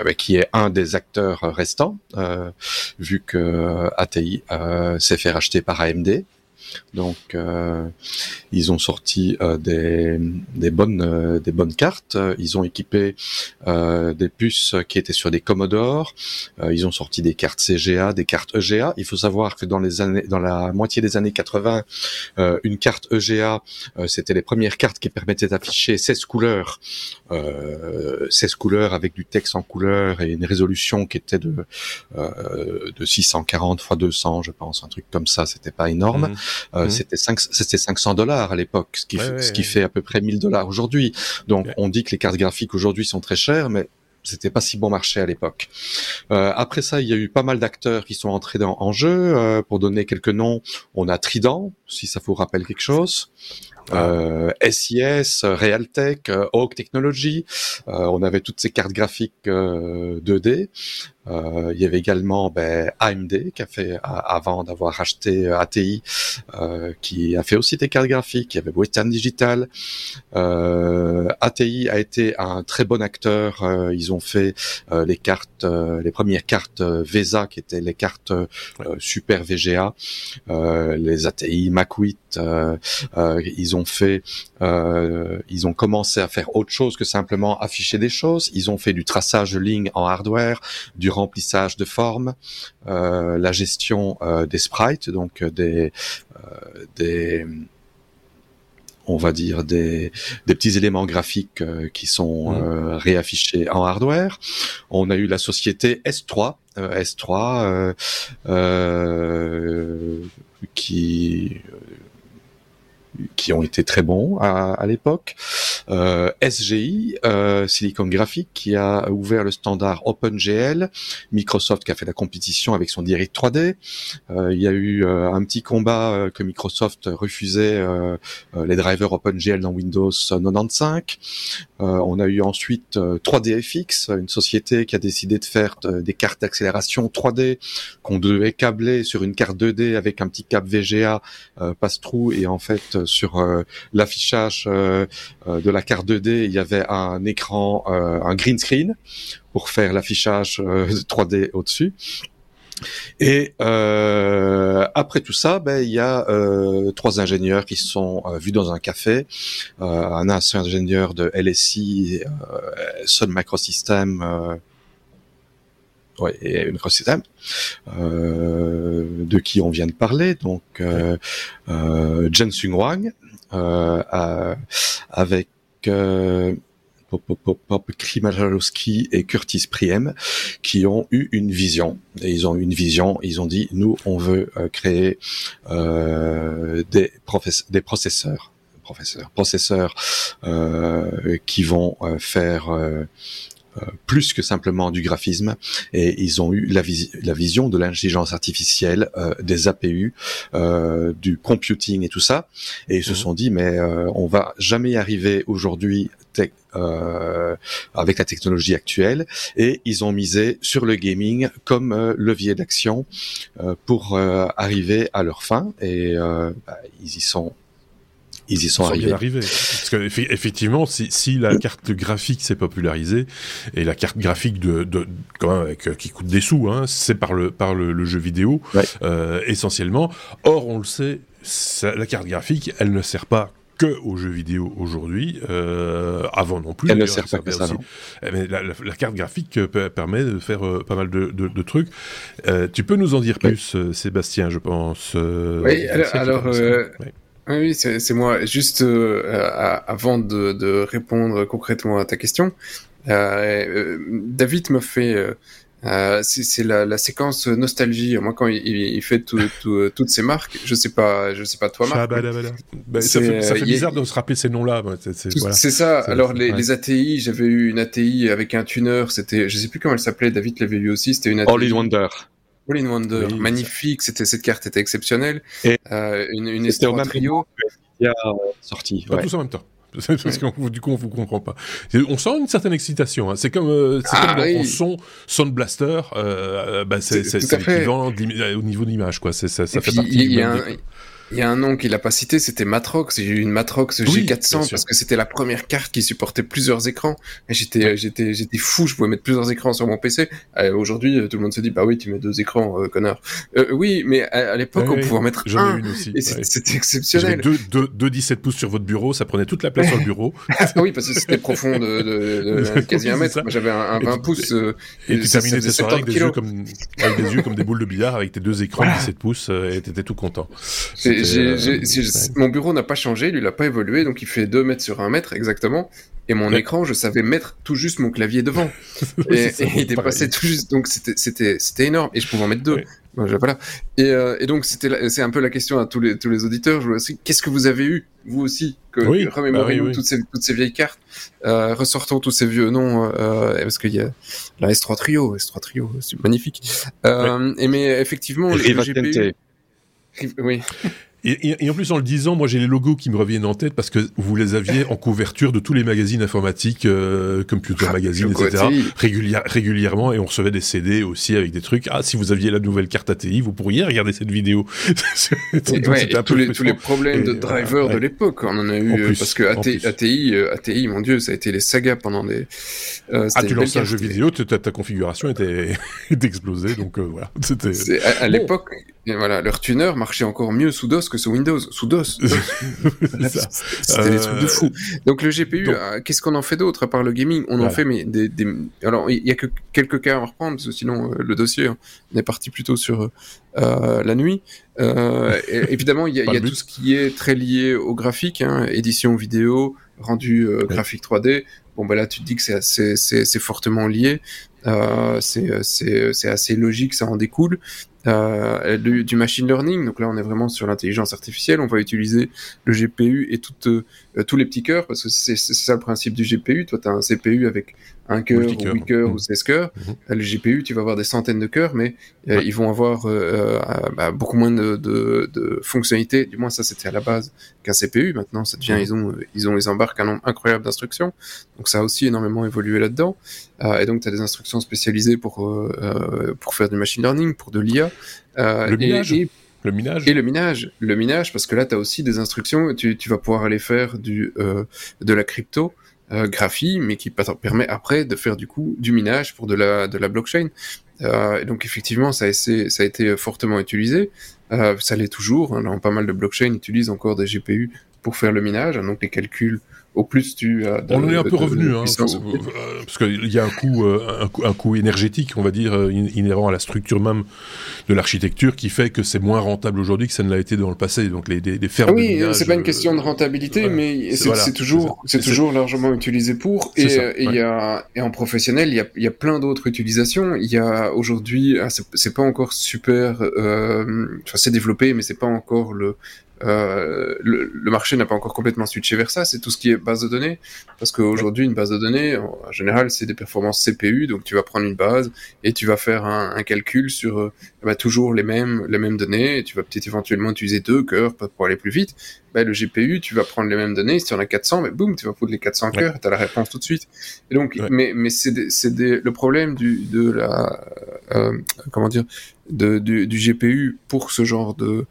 euh, qui est un des acteurs restants, euh, vu que ATI euh, s'est fait racheter par AMD. Donc, euh, ils ont sorti euh, des, des bonnes euh, des bonnes cartes. Ils ont équipé des puces qui étaient sur des Commodore. Ils ont sorti des cartes CGA, des cartes EGA. Il faut savoir que dans les années, dans la moitié des années 80, euh, une carte EGA, c'était les premières cartes qui permettaient d'afficher 16 couleurs, euh, 16 couleurs avec du texte en couleur et une résolution qui était de euh, de 640 x 200, je pense, un truc comme ça. C'était pas énorme. Euh, Mhm. C'était 5 c'était 500 dollars à l'époque, ce qui Ouais, fait- ouais, ce qui ouais. fait à peu près 1000 dollars aujourd'hui. Donc on dit que les cartes graphiques aujourd'hui sont très chères, mais c'était pas si bon marché à l'époque. Euh, après ça, il y a eu pas mal d'acteurs qui sont entrés dans, en jeu. Euh, pour donner quelques noms, on a Trident, si ça vous rappelle quelque chose. Euh, SIS, Realtek, euh, Hawk Technology. Euh, on avait toutes ces cartes graphiques 2D. Euh, il y avait également ben, AMD qui a fait avant d'avoir acheté euh, ATI, euh, qui a fait aussi des cartes graphiques. Il y avait Western Digital. Euh, ATI a été un très bon acteur. Euh, ils ont fait les cartes, les premières cartes VESA qui étaient les cartes Super VGA, les ATI Mac 8. ils ont fait, ils ont commencé à faire autre chose que simplement afficher des choses. Ils ont fait du traçage de lignes en hardware, du remplissage de formes, euh, la gestion euh, des sprites, donc euh, des, des on va dire des, des petits éléments graphiques qui sont mmh. réaffichés en hardware. On a eu la société S3, S3 qui qui ont été très bons à, à l'époque. Euh, SGI, euh, Silicon Graphics, qui a ouvert le standard OpenGL. Microsoft qui a fait la compétition avec son Direct 3D. Euh, il y a eu euh, un petit combat euh, que Microsoft refusait euh, les drivers OpenGL dans Windows 95. on a eu ensuite 3DFX, une société qui a décidé de faire des cartes d'accélération 3D qu'on devait câbler sur une carte 2D avec un petit câble VGA passe-trou et en fait sur euh, l'affichage euh, euh, de la carte 2D, il y avait un écran, un green screen pour faire l'affichage 3D au-dessus. Et après tout ça, ben, il y a trois ingénieurs qui sont vus dans un café. un ingénieur de LSI, Sun Microsystem, et Microsystem, euh, de qui on vient de parler, donc euh, euh, Sung Wang, euh, avec euh, Pop et Curtis Priem qui ont eu une vision. Et ils ont eu une vision, ils ont dit, nous, on veut créer euh, des, des processeurs, professeurs, processeurs euh, qui vont faire plus que simplement du graphisme. Et ils ont eu la, la vision de l'intelligence artificielle, euh, des APU, euh, du computing et tout ça. Et ils se mhm. sont dit mais on va jamais y arriver aujourd'hui avec la technologie actuelle. Et ils ont misé sur le gaming comme levier d'action pour arriver à leur fin. Et bah, ils y sont ils y sont, arrivés. Parce que effectivement, si, si la carte graphique s'est popularisée et la carte graphique de, de quand même avec, euh, qui coûte des sous, hein, c'est par le par le, jeu vidéo euh, essentiellement. Or, on le sait, la carte graphique, elle ne sert pas que aux jeux vidéo aujourd'hui, euh, avant non plus. Elle ne sert pas que ça, eh, Mais la, la, carte graphique permet de faire euh, pas mal de, de, de trucs. Euh, tu peux nous en dire plus, Sébastien, je pense. oui, alors, oui, c'est moi. Juste euh, avant de, de, répondre concrètement à ta question, euh, euh David me fait. Euh, c'est la, la, séquence nostalgie. Moi, quand il, il fait tout, tout, toutes ces marques, je sais pas, je sais pas toi, Marc. Bah, ça fait, ça fait bizarre de se rappeler ces noms-là. C'est voilà. ça. Alors les, les, ATI, j'avais eu une ATI avec un tuner. C'était, je sais plus comment elle s'appelait. David l'avait vu aussi. C'était une ATI. All in Wonder. All in Wonder, magnifique, c'était cette carte était exceptionnelle. Et euh, une une au trio qui a sorti. Pas tous en même temps. Parce que du coup, on vous comprend pas. On sent une certaine excitation. Hein. C'est comme, euh, c'est ah, comme dans son Sound Blaster. Euh, bah, c'est l'équivalent au niveau de l'image, quoi. Ça, ça fait partie. Il y, a un, il y a un nom qu'il a pas cité, c'était Matrox. J'ai eu une Matrox G400 parce que c'était la première carte qui supportait plusieurs écrans. J'étais, j'étais, j'étais fou. Je pouvais mettre plusieurs écrans sur mon PC. Euh, Aujourd'hui, euh, tout le monde se dit, bah oui, tu mets deux écrans, euh, connard. Euh, oui, mais à, l'époque, on pouvait en mettre un. Une aussi, et c'était exceptionnel. Deux, deux, deux 17 pouces sur votre bureau, ça prenait toute la place sur le bureau. ah oui, parce que c'était profond de, de, de, quasi un mètre. J'avais un, un 20 pouces. et, tu terminais tes soirées avec des, yeux comme, avec des yeux comme des boules de billard avec tes deux écrans 17 pouces et t'étais tout content. J'ai mon bureau n'a pas changé, lui, il n'a pas évolué, donc il fait 2 mètres sur 1 mètre exactement. Et mon écran, je savais mettre tout juste mon clavier devant. et, il dépassait tout juste, donc c'était énorme. Et je pouvais en mettre deux. voilà. Et, euh, et donc c'était c'est un peu la question à tous les tous les auditeurs. Je qu'est-ce que vous avez eu vous aussi, que Oui, remémorez-nous bah oui, oui. toutes, ces, toutes ces vieilles cartes, euh, ressortons tous ces vieux noms, euh, parce qu'il y a la S3 Trio, S3 Trio, c'est magnifique. Euh, et mais effectivement, le, le Riva GPU, oui, Et, et- et en plus, en le disant, moi j'ai les logos qui me reviennent en tête parce que vous les aviez en couverture de tous les magazines informatiques, euh, Computer Ah, Magazine, etc. ATI. régulière- régulièrement et on recevait des CD aussi avec des trucs. Ah, si vous aviez la nouvelle carte ATI, vous pourriez regarder cette vidéo. Et ouais, tous, les, tous les problèmes de driver ouais. de l'époque, on en a eu En euh, plus, parce que en AT- plus. ATI, euh, ATI, mon dieu, ça a été les sagas pendant des. euh, Ah, tu lances un jeu vidéo, ta, ta configuration était, était explosée, donc euh, voilà. C'était. À, à Bon. l'époque, et voilà, leur tuner marchait encore mieux sous DOS que sous Windows. Sous DOS. C'était des Euh, trucs de fou. Donc le GPU, donc- euh, qu'est-ce qu'on en fait d'autre à part le gaming? On en fait mais des, des... alors il y a que quelques cas à reprendre parce que sinon euh, le dossier hein, on est parti plutôt sur euh, la nuit. Euh, évidemment il y a, y a tout ce qui est très lié au graphique, hein, édition vidéo, rendu euh, graphique 3D. Bon bah là tu te dis que c'est assez- c'est c'est fortement lié. Euh, c'est c'est c'est assez logique, ça en découle. Euh, du, du machine learning, donc là on est vraiment sur l'intelligence artificielle, on va utiliser le GPU et toutes, euh, tous les petits cœurs, parce que c'est c'est ça le principe du GPU. Toi, tu as un CPU avec un cœur, ou Multicœur. 8 cœurs, ou 16 cœurs. Mhm. Euh, Le GPU, tu vas avoir des centaines de cœurs, mais euh, ils vont avoir euh, euh, bah, beaucoup moins de, de, de fonctionnalités. Du moins, ça, c'était à la base qu'un CPU. Maintenant, ça devient, Mhm. ils, ont, ils, ont, ils embarquent un nombre incroyable d'instructions. Donc, ça a aussi énormément évolué là-dedans. Euh, et donc, tu as des instructions spécialisées pour, pour faire du machine learning, pour de l'IA. Le et- minage. et Le minage. et le minage, le minage, parce que là, tu as aussi des instructions, tu, vas pouvoir aller faire du, euh, de la crypto, euh, graphie, mais qui permet après de faire du coup du minage pour de la, blockchain. Euh, donc effectivement, ça a, été fortement utilisé. Ça l'est toujours. Hein, pas mal de blockchains utilisent encore des GPU pour faire le minage. donc les calculs, au plus tu as de, On en est un peu de- revenu, hein, faut- euh, parce qu'il y a un coût, euh, un, coût, un coût énergétique, on va dire, euh, in- inhérent à la structure même de l'architecture, qui fait que c'est moins rentable aujourd'hui que ça ne l'a été dans le passé. Donc les, des, des fermes Ah oui, c'est pas une euh, question de rentabilité, voilà. mais C'est- voilà, toujours, c'est largement utilisé pour. Et ça, euh, et il ouais. y a et en professionnel, il y a, il y a plein d'autres utilisations. Il y a aujourd'hui, ah, c'est pas encore super, euh, c'est développé, mais c'est pas encore le euh, le, le marché n'a pas encore complètement switché vers ça. C'est tout ce qui est base de données, parce qu'aujourd'hui une base de données, en général, c'est des performances CPU. Donc tu vas prendre une base et tu vas faire un, un calcul sur euh, bah, toujours les mêmes les mêmes données. Et tu vas peut-être éventuellement utiliser deux cœurs pour aller plus vite bah, le GPU, tu vas prendre les mêmes données, si tu en as 400, mais boum, tu vas foutre les 400 Ouais. cœurs et tu as la réponse tout de suite. Et donc, Ouais. mais, mais c'est le problème du, de la, euh, comment dire, de, du, du GPU pour ce genre de,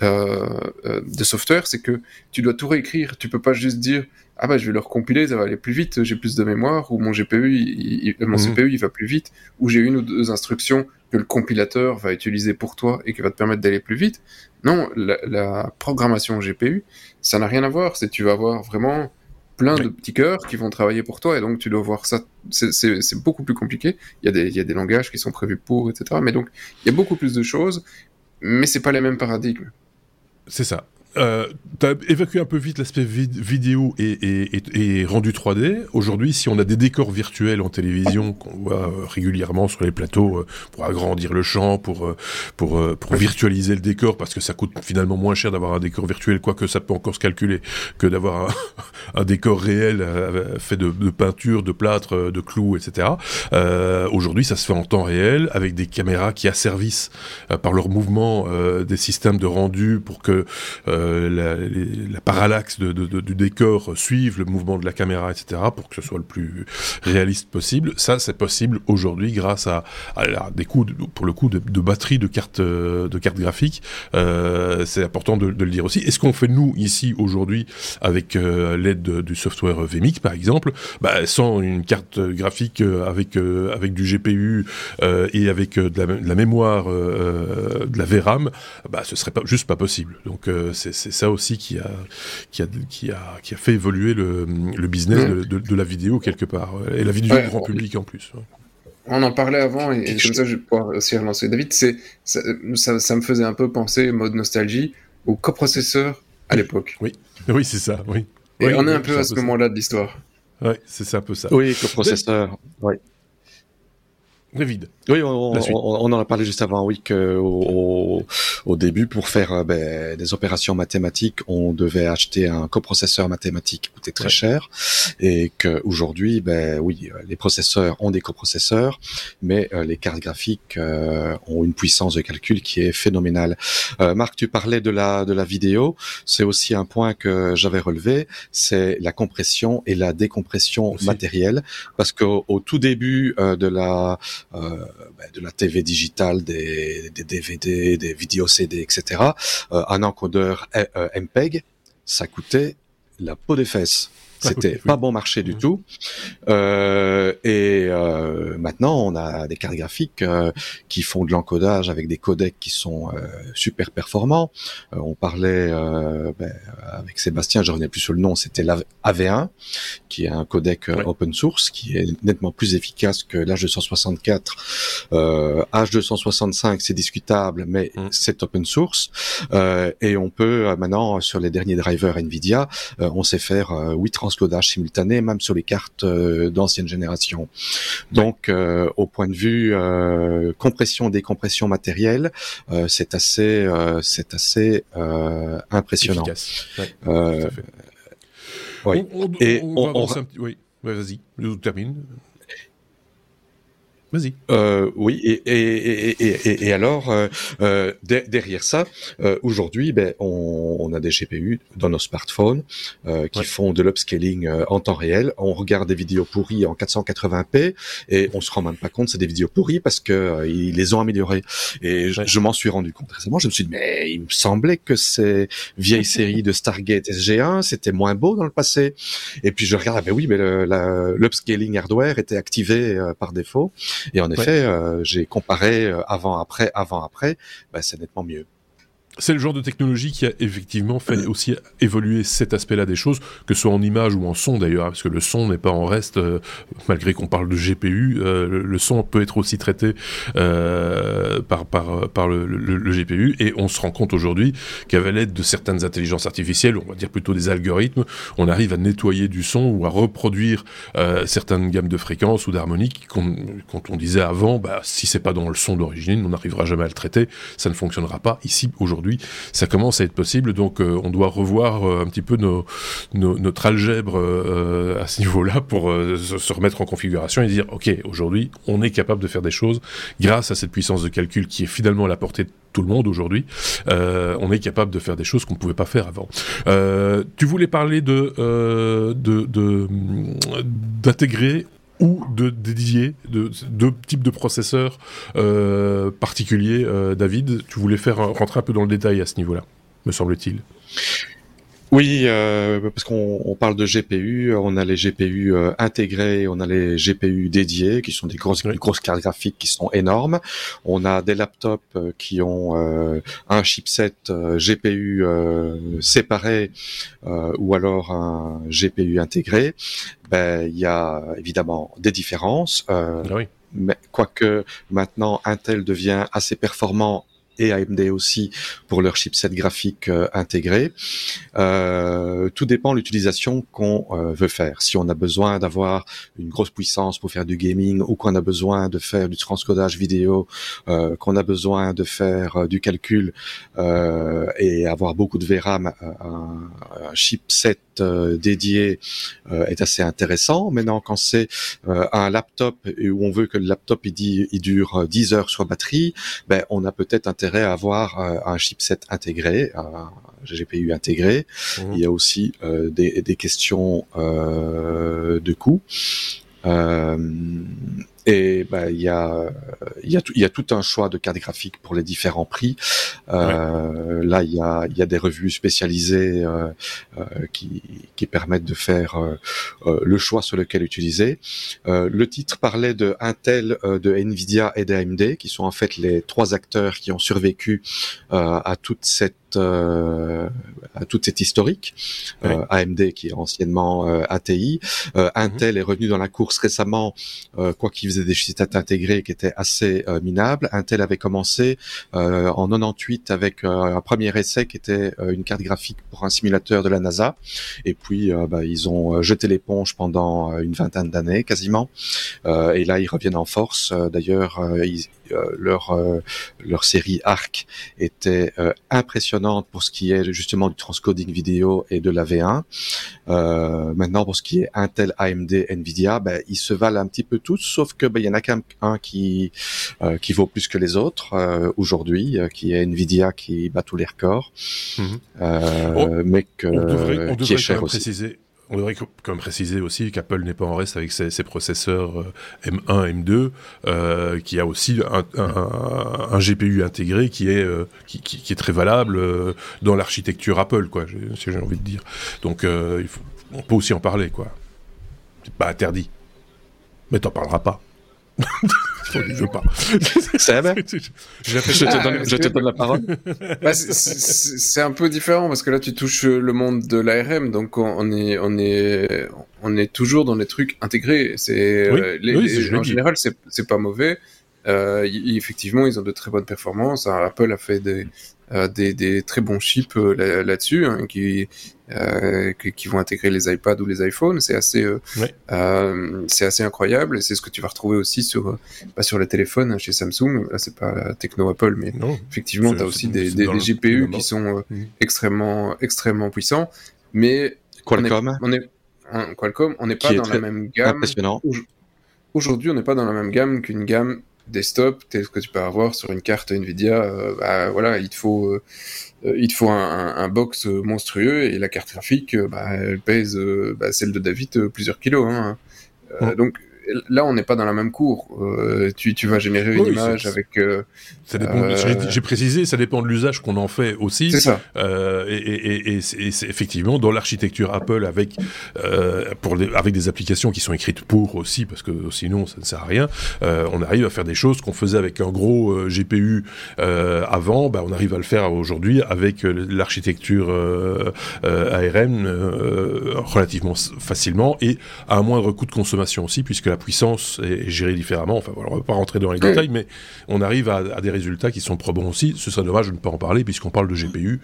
de software, c'est que tu dois tout réécrire. Tu peux pas juste dire, ah bah je vais le recompiler, ça va aller plus vite, j'ai plus de mémoire, ou mon GPU, il, il- mon Mhm. CPU, il va plus vite, ou j'ai une ou deux instructions que le compilateur va utiliser pour toi et qui va te permettre d'aller plus vite. Non, la, la programmation GPU, ça n'a rien à voir. C'est tu vas avoir vraiment plein de petits cœurs qui vont travailler pour toi et donc tu dois voir ça. C'est beaucoup plus compliqué. Il y, a des, il y a des langages qui sont prévus pour, etc. Mais donc il y a beaucoup plus de choses, mais c'est pas les mêmes paradigmes. C'est ça. Euh, tu as évacué un peu vite l'aspect vid- vidéo et, rendu 3D. Aujourd'hui, si on a des décors virtuels en télévision qu'on voit euh, régulièrement sur les plateaux euh, pour agrandir le champ, pour, euh, pour, pour virtualiser le décor, parce que ça coûte finalement moins cher d'avoir un décor virtuel, quoique ça peut encore se calculer, que d'avoir un, décor réel fait de, peinture, de plâtre, de clous, etc. Aujourd'hui, ça se fait en temps réel avec des caméras qui asservissent par leur mouvement des systèmes de rendu pour que la, les- la parallaxe du décor suive le mouvement de la caméra, etc., pour que ce soit le plus réaliste possible. Ça, c'est possible aujourd'hui grâce à, des de- pour le coup, de, batterie de cartes euh, de cartes graphiques. Euh, c'est important de, le dire aussi. Et ce qu'on fait nous ici aujourd'hui avec euh, l'aide de- du software VMix, par exemple, bah, sans une carte graphique euh, avec euh, avec du GPU euh, et avec euh, de, la, mémoire, euh, euh, de la VRAM, bah, ce serait pas, juste pas possible. Donc euh, c'est c'est ça aussi qui a, qui, a, qui, a, qui a fait évoluer le, le business Mm. de, de, de la vidéo quelque part, et la vidéo Ouais. grand public en plus. ouais. On en parlait avant et, comme ça je vais pouvoir aussi relancer David. C'est ça, ça, ça me faisait un peu penser mode nostalgie au coprocesseur à l'époque. Oui, c'est ça, oui. Et Oui, on est un oui, peu à ce moment-là de l'histoire. Ouais, c'est c'est un peu ça. Oui, coprocesseur. Oui. David. Oui, on, on, en a parlé juste avant, oui, qu'au au, début, pour faire euh, ben, des opérations mathématiques, on devait acheter un coprocesseur mathématique qui coûtait très cher, et qu'aujourd'hui, ben oui, les processeurs ont des coprocesseurs, mais euh, les cartes graphiques euh, ont une puissance de calcul qui est phénoménale. Marc, tu parlais de la de la vidéo, c'est aussi un point que j'avais relevé, c'est la compression et la décompression matérielle, parce qu'au au tout début de la de la TV digitale, des, des, DVD, des vidéos CD, etc. Euh, un encodeur euh, MPEG, ça coûtait la peau des fesses. C'était pas bon marché du mmh. tout. Euh, et euh, maintenant, on a des cartes graphiques euh, qui font de l'encodage avec des codecs qui sont euh, super performants. Euh, on parlait ben, avec Sébastien, je revenais plus sur le nom, c'était l'AV1, qui est un codec open source qui est nettement plus efficace que l'H264. H265, c'est discutable, mais mmh. c'est open source. et on peut maintenant, sur les derniers drivers NVIDIA, on sait faire 8 transcodage simultané, même sur les cartes euh, d'ancienne génération. Donc, euh, au point de vue euh, compression, décompression matérielle, c'est assez, c'est assez impressionnant. Efficace. Oui. On, Et on, Oui, vas-y, je termine. Vas-y. Euh, oui, et, et, et, et, alors, euh, euh derrière ça, euh, aujourd'hui, ben, on, on, a des GPU dans nos smartphones euh, qui font de l'upscaling en temps réel. On regarde des vidéos pourries en 480p et on se rend même pas compte c'est des vidéos pourries parce que ils les ont améliorées. Et je, m'en suis rendu compte récemment. Je me suis dit, mais il me semblait que ces vieilles séries de Stargate SG1, c'était moins beau dans le passé. Et puis je regarde, ah ben oui, mais l'upscaling hardware était activé par défaut. Et en effet, euh, j'ai comparé euh, avant après avant après, bah, c'est nettement mieux. C'est le genre de technologie qui a effectivement fait aussi évoluer cet aspect-là des choses, que ce soit en image ou en son d'ailleurs, parce que le son n'est pas en reste, euh, malgré qu'on parle de GPU, euh, le, son peut être aussi traité euh, par, par, par le, le, GPU, et on se rend compte aujourd'hui qu'avec l'aide de certaines intelligences artificielles, on va dire plutôt des algorithmes, on arrive à nettoyer du son ou à reproduire certaines gammes de fréquences ou d'harmoniques quand on disait avant, bah, si c'est pas dans le son d'origine, on n'arrivera jamais à le traiter, ça ne fonctionnera pas. Ici, aujourd'hui, ça commence à être possible. Donc, euh, on doit revoir euh, un petit peu nos, notre algèbre euh, à ce niveau-là pour se remettre en configuration et dire, OK, aujourd'hui, on est capable de faire des choses grâce à cette puissance de calcul qui est finalement à la portée de tout le monde aujourd'hui. on est capable de faire des choses qu'on ne pouvait pas faire avant. tu voulais parler de d'intégrer ou de dédier de deux types de processeurs euh, particuliers. Euh, David, tu voulais faire rentrer un peu dans le détail à ce niveau-là, me semble-t-il. Oui, euh, parce qu'on parle de GPU, on a les GPU euh, intégrés, on a les GPU dédiés, qui sont des grosses, grosses cartes graphiques qui sont énormes. On a des laptops euh, qui ont un chipset GPU séparé ou alors un GPU intégré. Ben, il y a évidemment des différences. Ah mais quoique maintenant Intel devient assez performant et AMD aussi pour leur chipset graphique euh, intégré. Euh, tout dépend l'utilisation qu'on euh, veut faire. Si on a besoin d'avoir une grosse puissance pour faire du gaming ou qu'on a besoin de faire du transcodage vidéo, qu'on a besoin de faire du calcul et avoir beaucoup de VRAM, un chipset dédié est assez intéressant. Maintenant, quand c'est un laptop et où on veut que le laptop il, il dure 10 heures sur batterie, ben on a peut-être intérêt à avoir euh, un chipset intégré, un GPU intégré. Mmh. Il y a aussi euh, des, des, questions euh, de coût. Et bah, il y a il y a, il y a tout un choix de cartes graphiques pour les différents prix. Euh, Là, il y a il y a des revues spécialisées euh, euh, qui qui permettent de faire euh, euh, le choix sur lequel utiliser. le titre parlait de Intel, de Nvidia et d'AMD, qui sont en fait les trois acteurs qui ont survécu à toute cette euh, à toute cette historique. Euh, AMD qui est anciennement euh, ATI. Mhm. Intel est revenu dans la course récemment, quoi qu'il utilisaient des chipsets intégrés qui étaient assez minables. Intel avait commencé en 98 avec un premier essai qui était une carte graphique pour un simulateur de la NASA. Et puis, bah, ils ont jeté l'éponge pendant une vingtaine d'années quasiment. et là, ils reviennent en force. D'ailleurs, leur leur série Arc était impressionnante pour ce qui est justement du transcoding vidéo et de la V1. Euh, maintenant, pour ce qui est Intel, AMD, Nvidia, ben, ils se valent un petit peu tous, sauf que ben, il y en a qu'un qui euh, qui vaut plus que les autres euh, aujourd'hui, qui est Nvidia qui bat tous les records, mais que, on devrait, qui est cher aussi. Préciser on devrait quand même préciser aussi qu'Apple n'est pas en reste avec ses, processeurs M1, M2, euh, qui a aussi un, GPU intégré qui est, euh, qui, est très valable euh, dans l'architecture Apple, quoi, si j'ai envie de dire. Donc, on peut aussi en parler, quoi. C'est pas interdit. Mais t'en parleras pas. je veux pas. C'est vrai. Je, te donne, la parole. Bah, c'est un peu différent parce que là tu touches le monde de l'ARM, donc on est on est on est toujours dans les trucs intégrés. C'est euh, en général c'est pas mauvais. Euh, effectivement, ils ont de très bonnes performances. Apple a fait des, euh, des, des, très bons chips euh, là-dessus hein, qui, euh, qui, vont intégrer les iPads ou les iPhones. C'est assez, euh, c'est assez incroyable et c'est ce que tu vas retrouver aussi sur, pas sur les téléphones hein, chez Samsung. Là, c'est pas techno Apple, mais effectivement, tu as aussi des, des, GPU qui sont mhm. extrêmement, extrêmement puissants. Mais Qualcomm, on est, on Qualcomm, on n'est pas dans la même gamme. Aujourd'hui, on n'est pas dans la même gamme qu'une gamme desktop, tel ce que tu peux avoir sur une carte Nvidia, euh, bah, voilà, il te faut, euh, il te faut un, un, box monstrueux et la carte graphique, bah, elle pèse bah, celle de David plusieurs kilos. Hein. Donc là, on n'est pas dans la même cour. Euh, tu, tu, vas générer une image avec. Euh, ça dépend. Euh, j'ai précisé, ça dépend de l'usage qu'on en fait aussi. C'est ça. et, et, et, c'est effectivement dans l'architecture Apple avec pour avec des applications qui sont écrites pour aussi, parce que sinon ça ne sert à rien. on arrive à faire des choses qu'on faisait avec un gros GPU avant. Bah, on arrive à le faire aujourd'hui avec l'architecture ARM relativement facilement et à un moindre coût de consommation aussi, puisque la puissance est, gérée différemment. Enfin, voilà, on va pas rentrer dans les détails, mais on arrive à, des résultats qui sont probants aussi. Ce serait dommage de ne pas en parler, puisqu'on parle de GPU.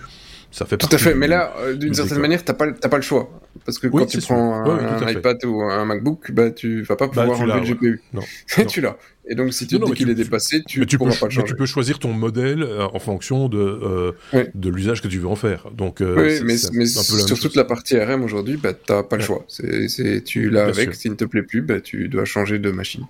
Ça fait Tout à fait, mais là, euh, d'une certaine manière, t'as pas, pas le choix. Parce que quand tu prends un, iPad ou un MacBook, bah, tu vas pas bah, pouvoir enlever le GPU. Non. tu l'as. Et donc, si tu dis qu'il est dépassé, tu, tu pourras pas le changer. tu peux choisir ton modèle euh, en fonction de, euh, de l'usage que tu veux en faire. Donc, oui, mais, mais sur toute la partie RM aujourd'hui, bah, t'as pas le choix. C'est, tu l'as avec, s'il ne te plaît plus, bah, tu dois changer de machine.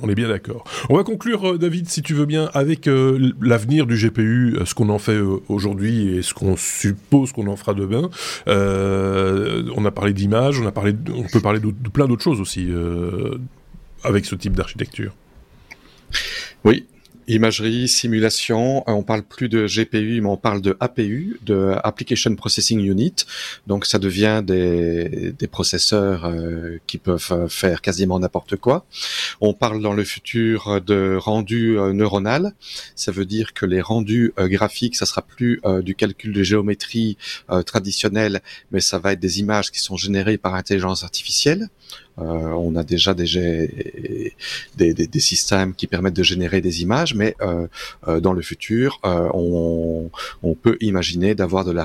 On est bien d'accord. On va conclure, euh, David, si tu veux bien, avec euh, l'avenir du GPU, euh, ce qu'on en fait aujourd'hui et ce qu'on suppose qu'on en fera demain. on a parlé d'image, on a parlé, on peut parler de plein d'autres choses aussi avec ce type d'architecture. Oui, Imagerie, simulation, euh, on parle plus de GPU, mais on parle de APU, de Application Processing Unit. Donc ça devient des, des processeurs euh, qui peuvent euh, faire quasiment n'importe quoi. On parle dans le futur de rendu neuronal. Ça veut dire que les rendus graphiques, ça sera plus du calcul de géométrie traditionnel, mais ça va être des images qui sont générées par intelligence artificielle. Euh, on a déjà des, des, des, systèmes qui permettent de générer des images, mais euh, euh, dans le futur, on, peut imaginer d'avoir de la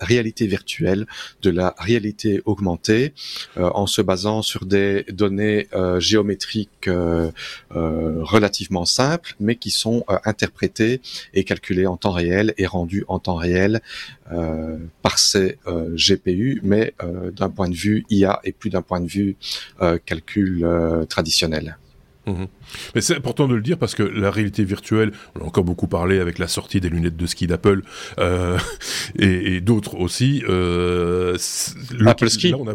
réalité virtuelle, de la réalité augmentée, en se basant sur des données géométriques relativement simples, mais qui sont interprétées et calculées en temps réel et rendues en temps réel euh, par ces euh, GPU, mais euh, d'un point de vue IA et plus d'un point de vue calcul traditionnel. Mhm. Mais c'est important de le dire parce que la réalité virtuelle, on a encore beaucoup parlé avec la sortie des lunettes de ski d'Apple euh, et, et d'autres aussi. Euh, Apple Ski. Là, on a,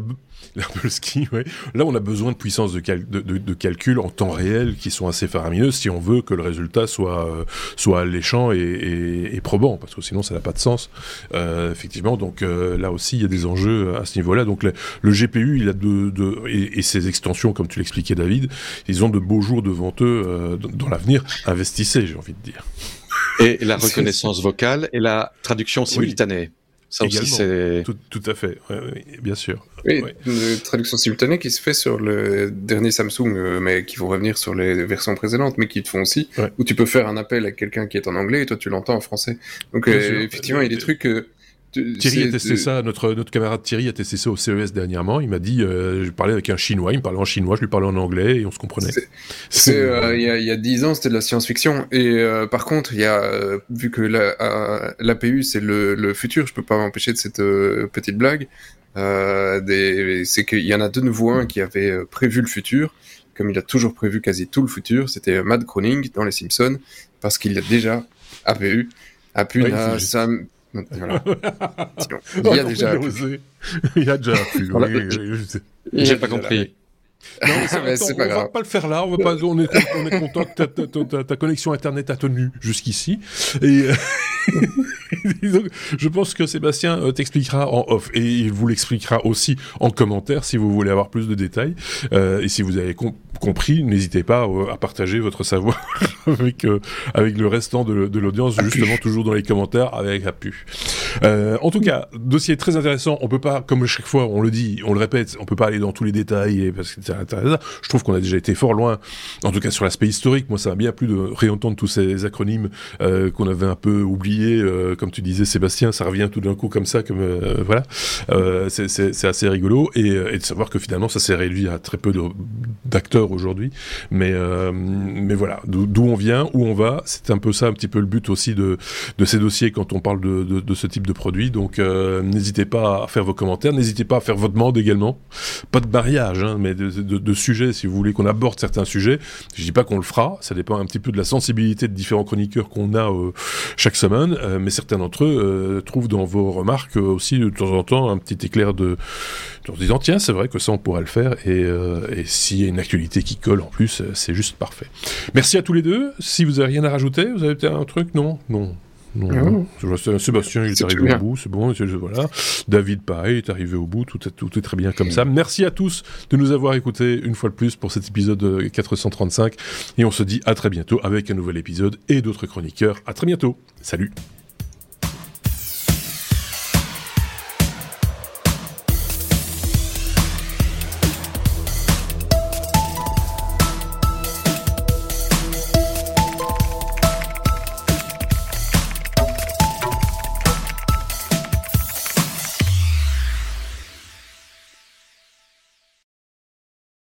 ski, ouais. Là, on a besoin de puissance de, de, calcul en temps réel qui sont assez faramineuses si on veut que le résultat soit, euh, soit alléchant et, et, probant, parce que sinon, ça n'a pas de sens. Euh, effectivement, donc euh, là aussi, il y a des enjeux à ce niveau-là. Donc le, GPU, il a de, de et, ses extensions, comme tu l'expliquais, David, ils ont de beaux jours devant eux dans l'avenir. Investissez, j'ai envie de dire. Et la reconnaissance vocale et la traduction simultanée. Ça aussi, Également. c'est... Tout, tout à fait, ouais, ouais, bien sûr. Oui, Ouais. une traduction simultanée qui se fait sur le dernier Samsung, euh, mais qui vont revenir sur les versions précédentes, mais qui te font aussi, Ouais. où tu peux faire un appel à quelqu'un qui est en anglais et toi tu l'entends en français. Donc euh, effectivement, il y a des trucs que... Thierry a testé ça, notre, notre camarade Thierry a testé ça au CES dernièrement. Il m'a dit, euh, je parlais avec un chinois, il me parlait en chinois, je lui parlais en anglais et on se comprenait. C'est- euh, il y a dix ans c'était de la science-fiction et euh, par contre il y a vu que la- l'APU c'est le, le futur je peux pas m'empêcher de cette petite blague c'est qu'il y en a de nouveau un qui avait prévu le futur comme il a toujours prévu quasi tout le futur c'était Matt Groening dans les Simpsons parce qu'il a déjà APU APU Ouais, n'a voilà. Il y a déjà il y a déjà J'ai pas compris. Non, mais c'est pas on va grave. pas le faire là. On, va pas, on, est, on est content que ta, ta- ta- ta- ta connexion internet a tenu jusqu'ici. Et, euh, et donc, je pense que Sébastien euh, t'expliquera en off et il vous l'expliquera aussi en commentaire si vous voulez avoir plus de détails. Euh, et si vous avez com- compris, n'hésitez pas euh, à partager votre savoir avec avec le restant de, de l'audience, justement toujours dans les commentaires avec. Euh, en tout cas, dossier très intéressant. On peut pas, comme chaque fois, on le dit, on le répète, on peut pas aller dans tous les détails et parce que c'est intéressant. Je trouve qu'on a déjà été fort loin. En tout cas, sur l'aspect historique, moi, ça m'a bien plu de réentendre tous ces acronymes qu'on avait un peu oubliés, euh, comme tu disais, Sébastien. Ça revient tout d'un coup comme ça, comme euh, voilà. Euh, c'est- assez rigolo et, de savoir que finalement, ça s'est réduit à très peu d'acteurs aujourd'hui. Mais mais voilà, d'où on vient, où on va. C'est un peu ça, un petit peu le but aussi de de ces dossiers quand on parle de, de, ce type de produit. Donc n'hésitez pas à faire vos commentaires, n'hésitez pas à faire votre demande également. Pas de mariage, hein, mais de, sujets, si vous voulez qu'on aborde certains sujets. Je dis pas qu'on le fera, ça dépend un petit peu de la sensibilité de différents chroniqueurs qu'on a chaque semaine, euh, mais certains d'entre eux euh, trouvent dans vos remarques euh, aussi de temps en temps un petit éclair de en se disant tiens c'est vrai que ça on pourrait le faire et, euh, et s'il y a une actualité qui colle en plus c'est juste parfait. Merci à tous les deux. Si vous avez rien à rajouter, vous avez peut-être un truc? Non? Non. Non, non. Sébastien, il est arrivé bien. au bout, c'est bon, voilà. David, pareil, est arrivé au bout, tout est, tout est très bien comme ça. Merci à tous de nous avoir écoutés une fois de plus pour cet épisode euh, 435 et on se dit à très bientôt avec un nouvel épisode et d'autres chroniqueurs. À très bientôt. Salut.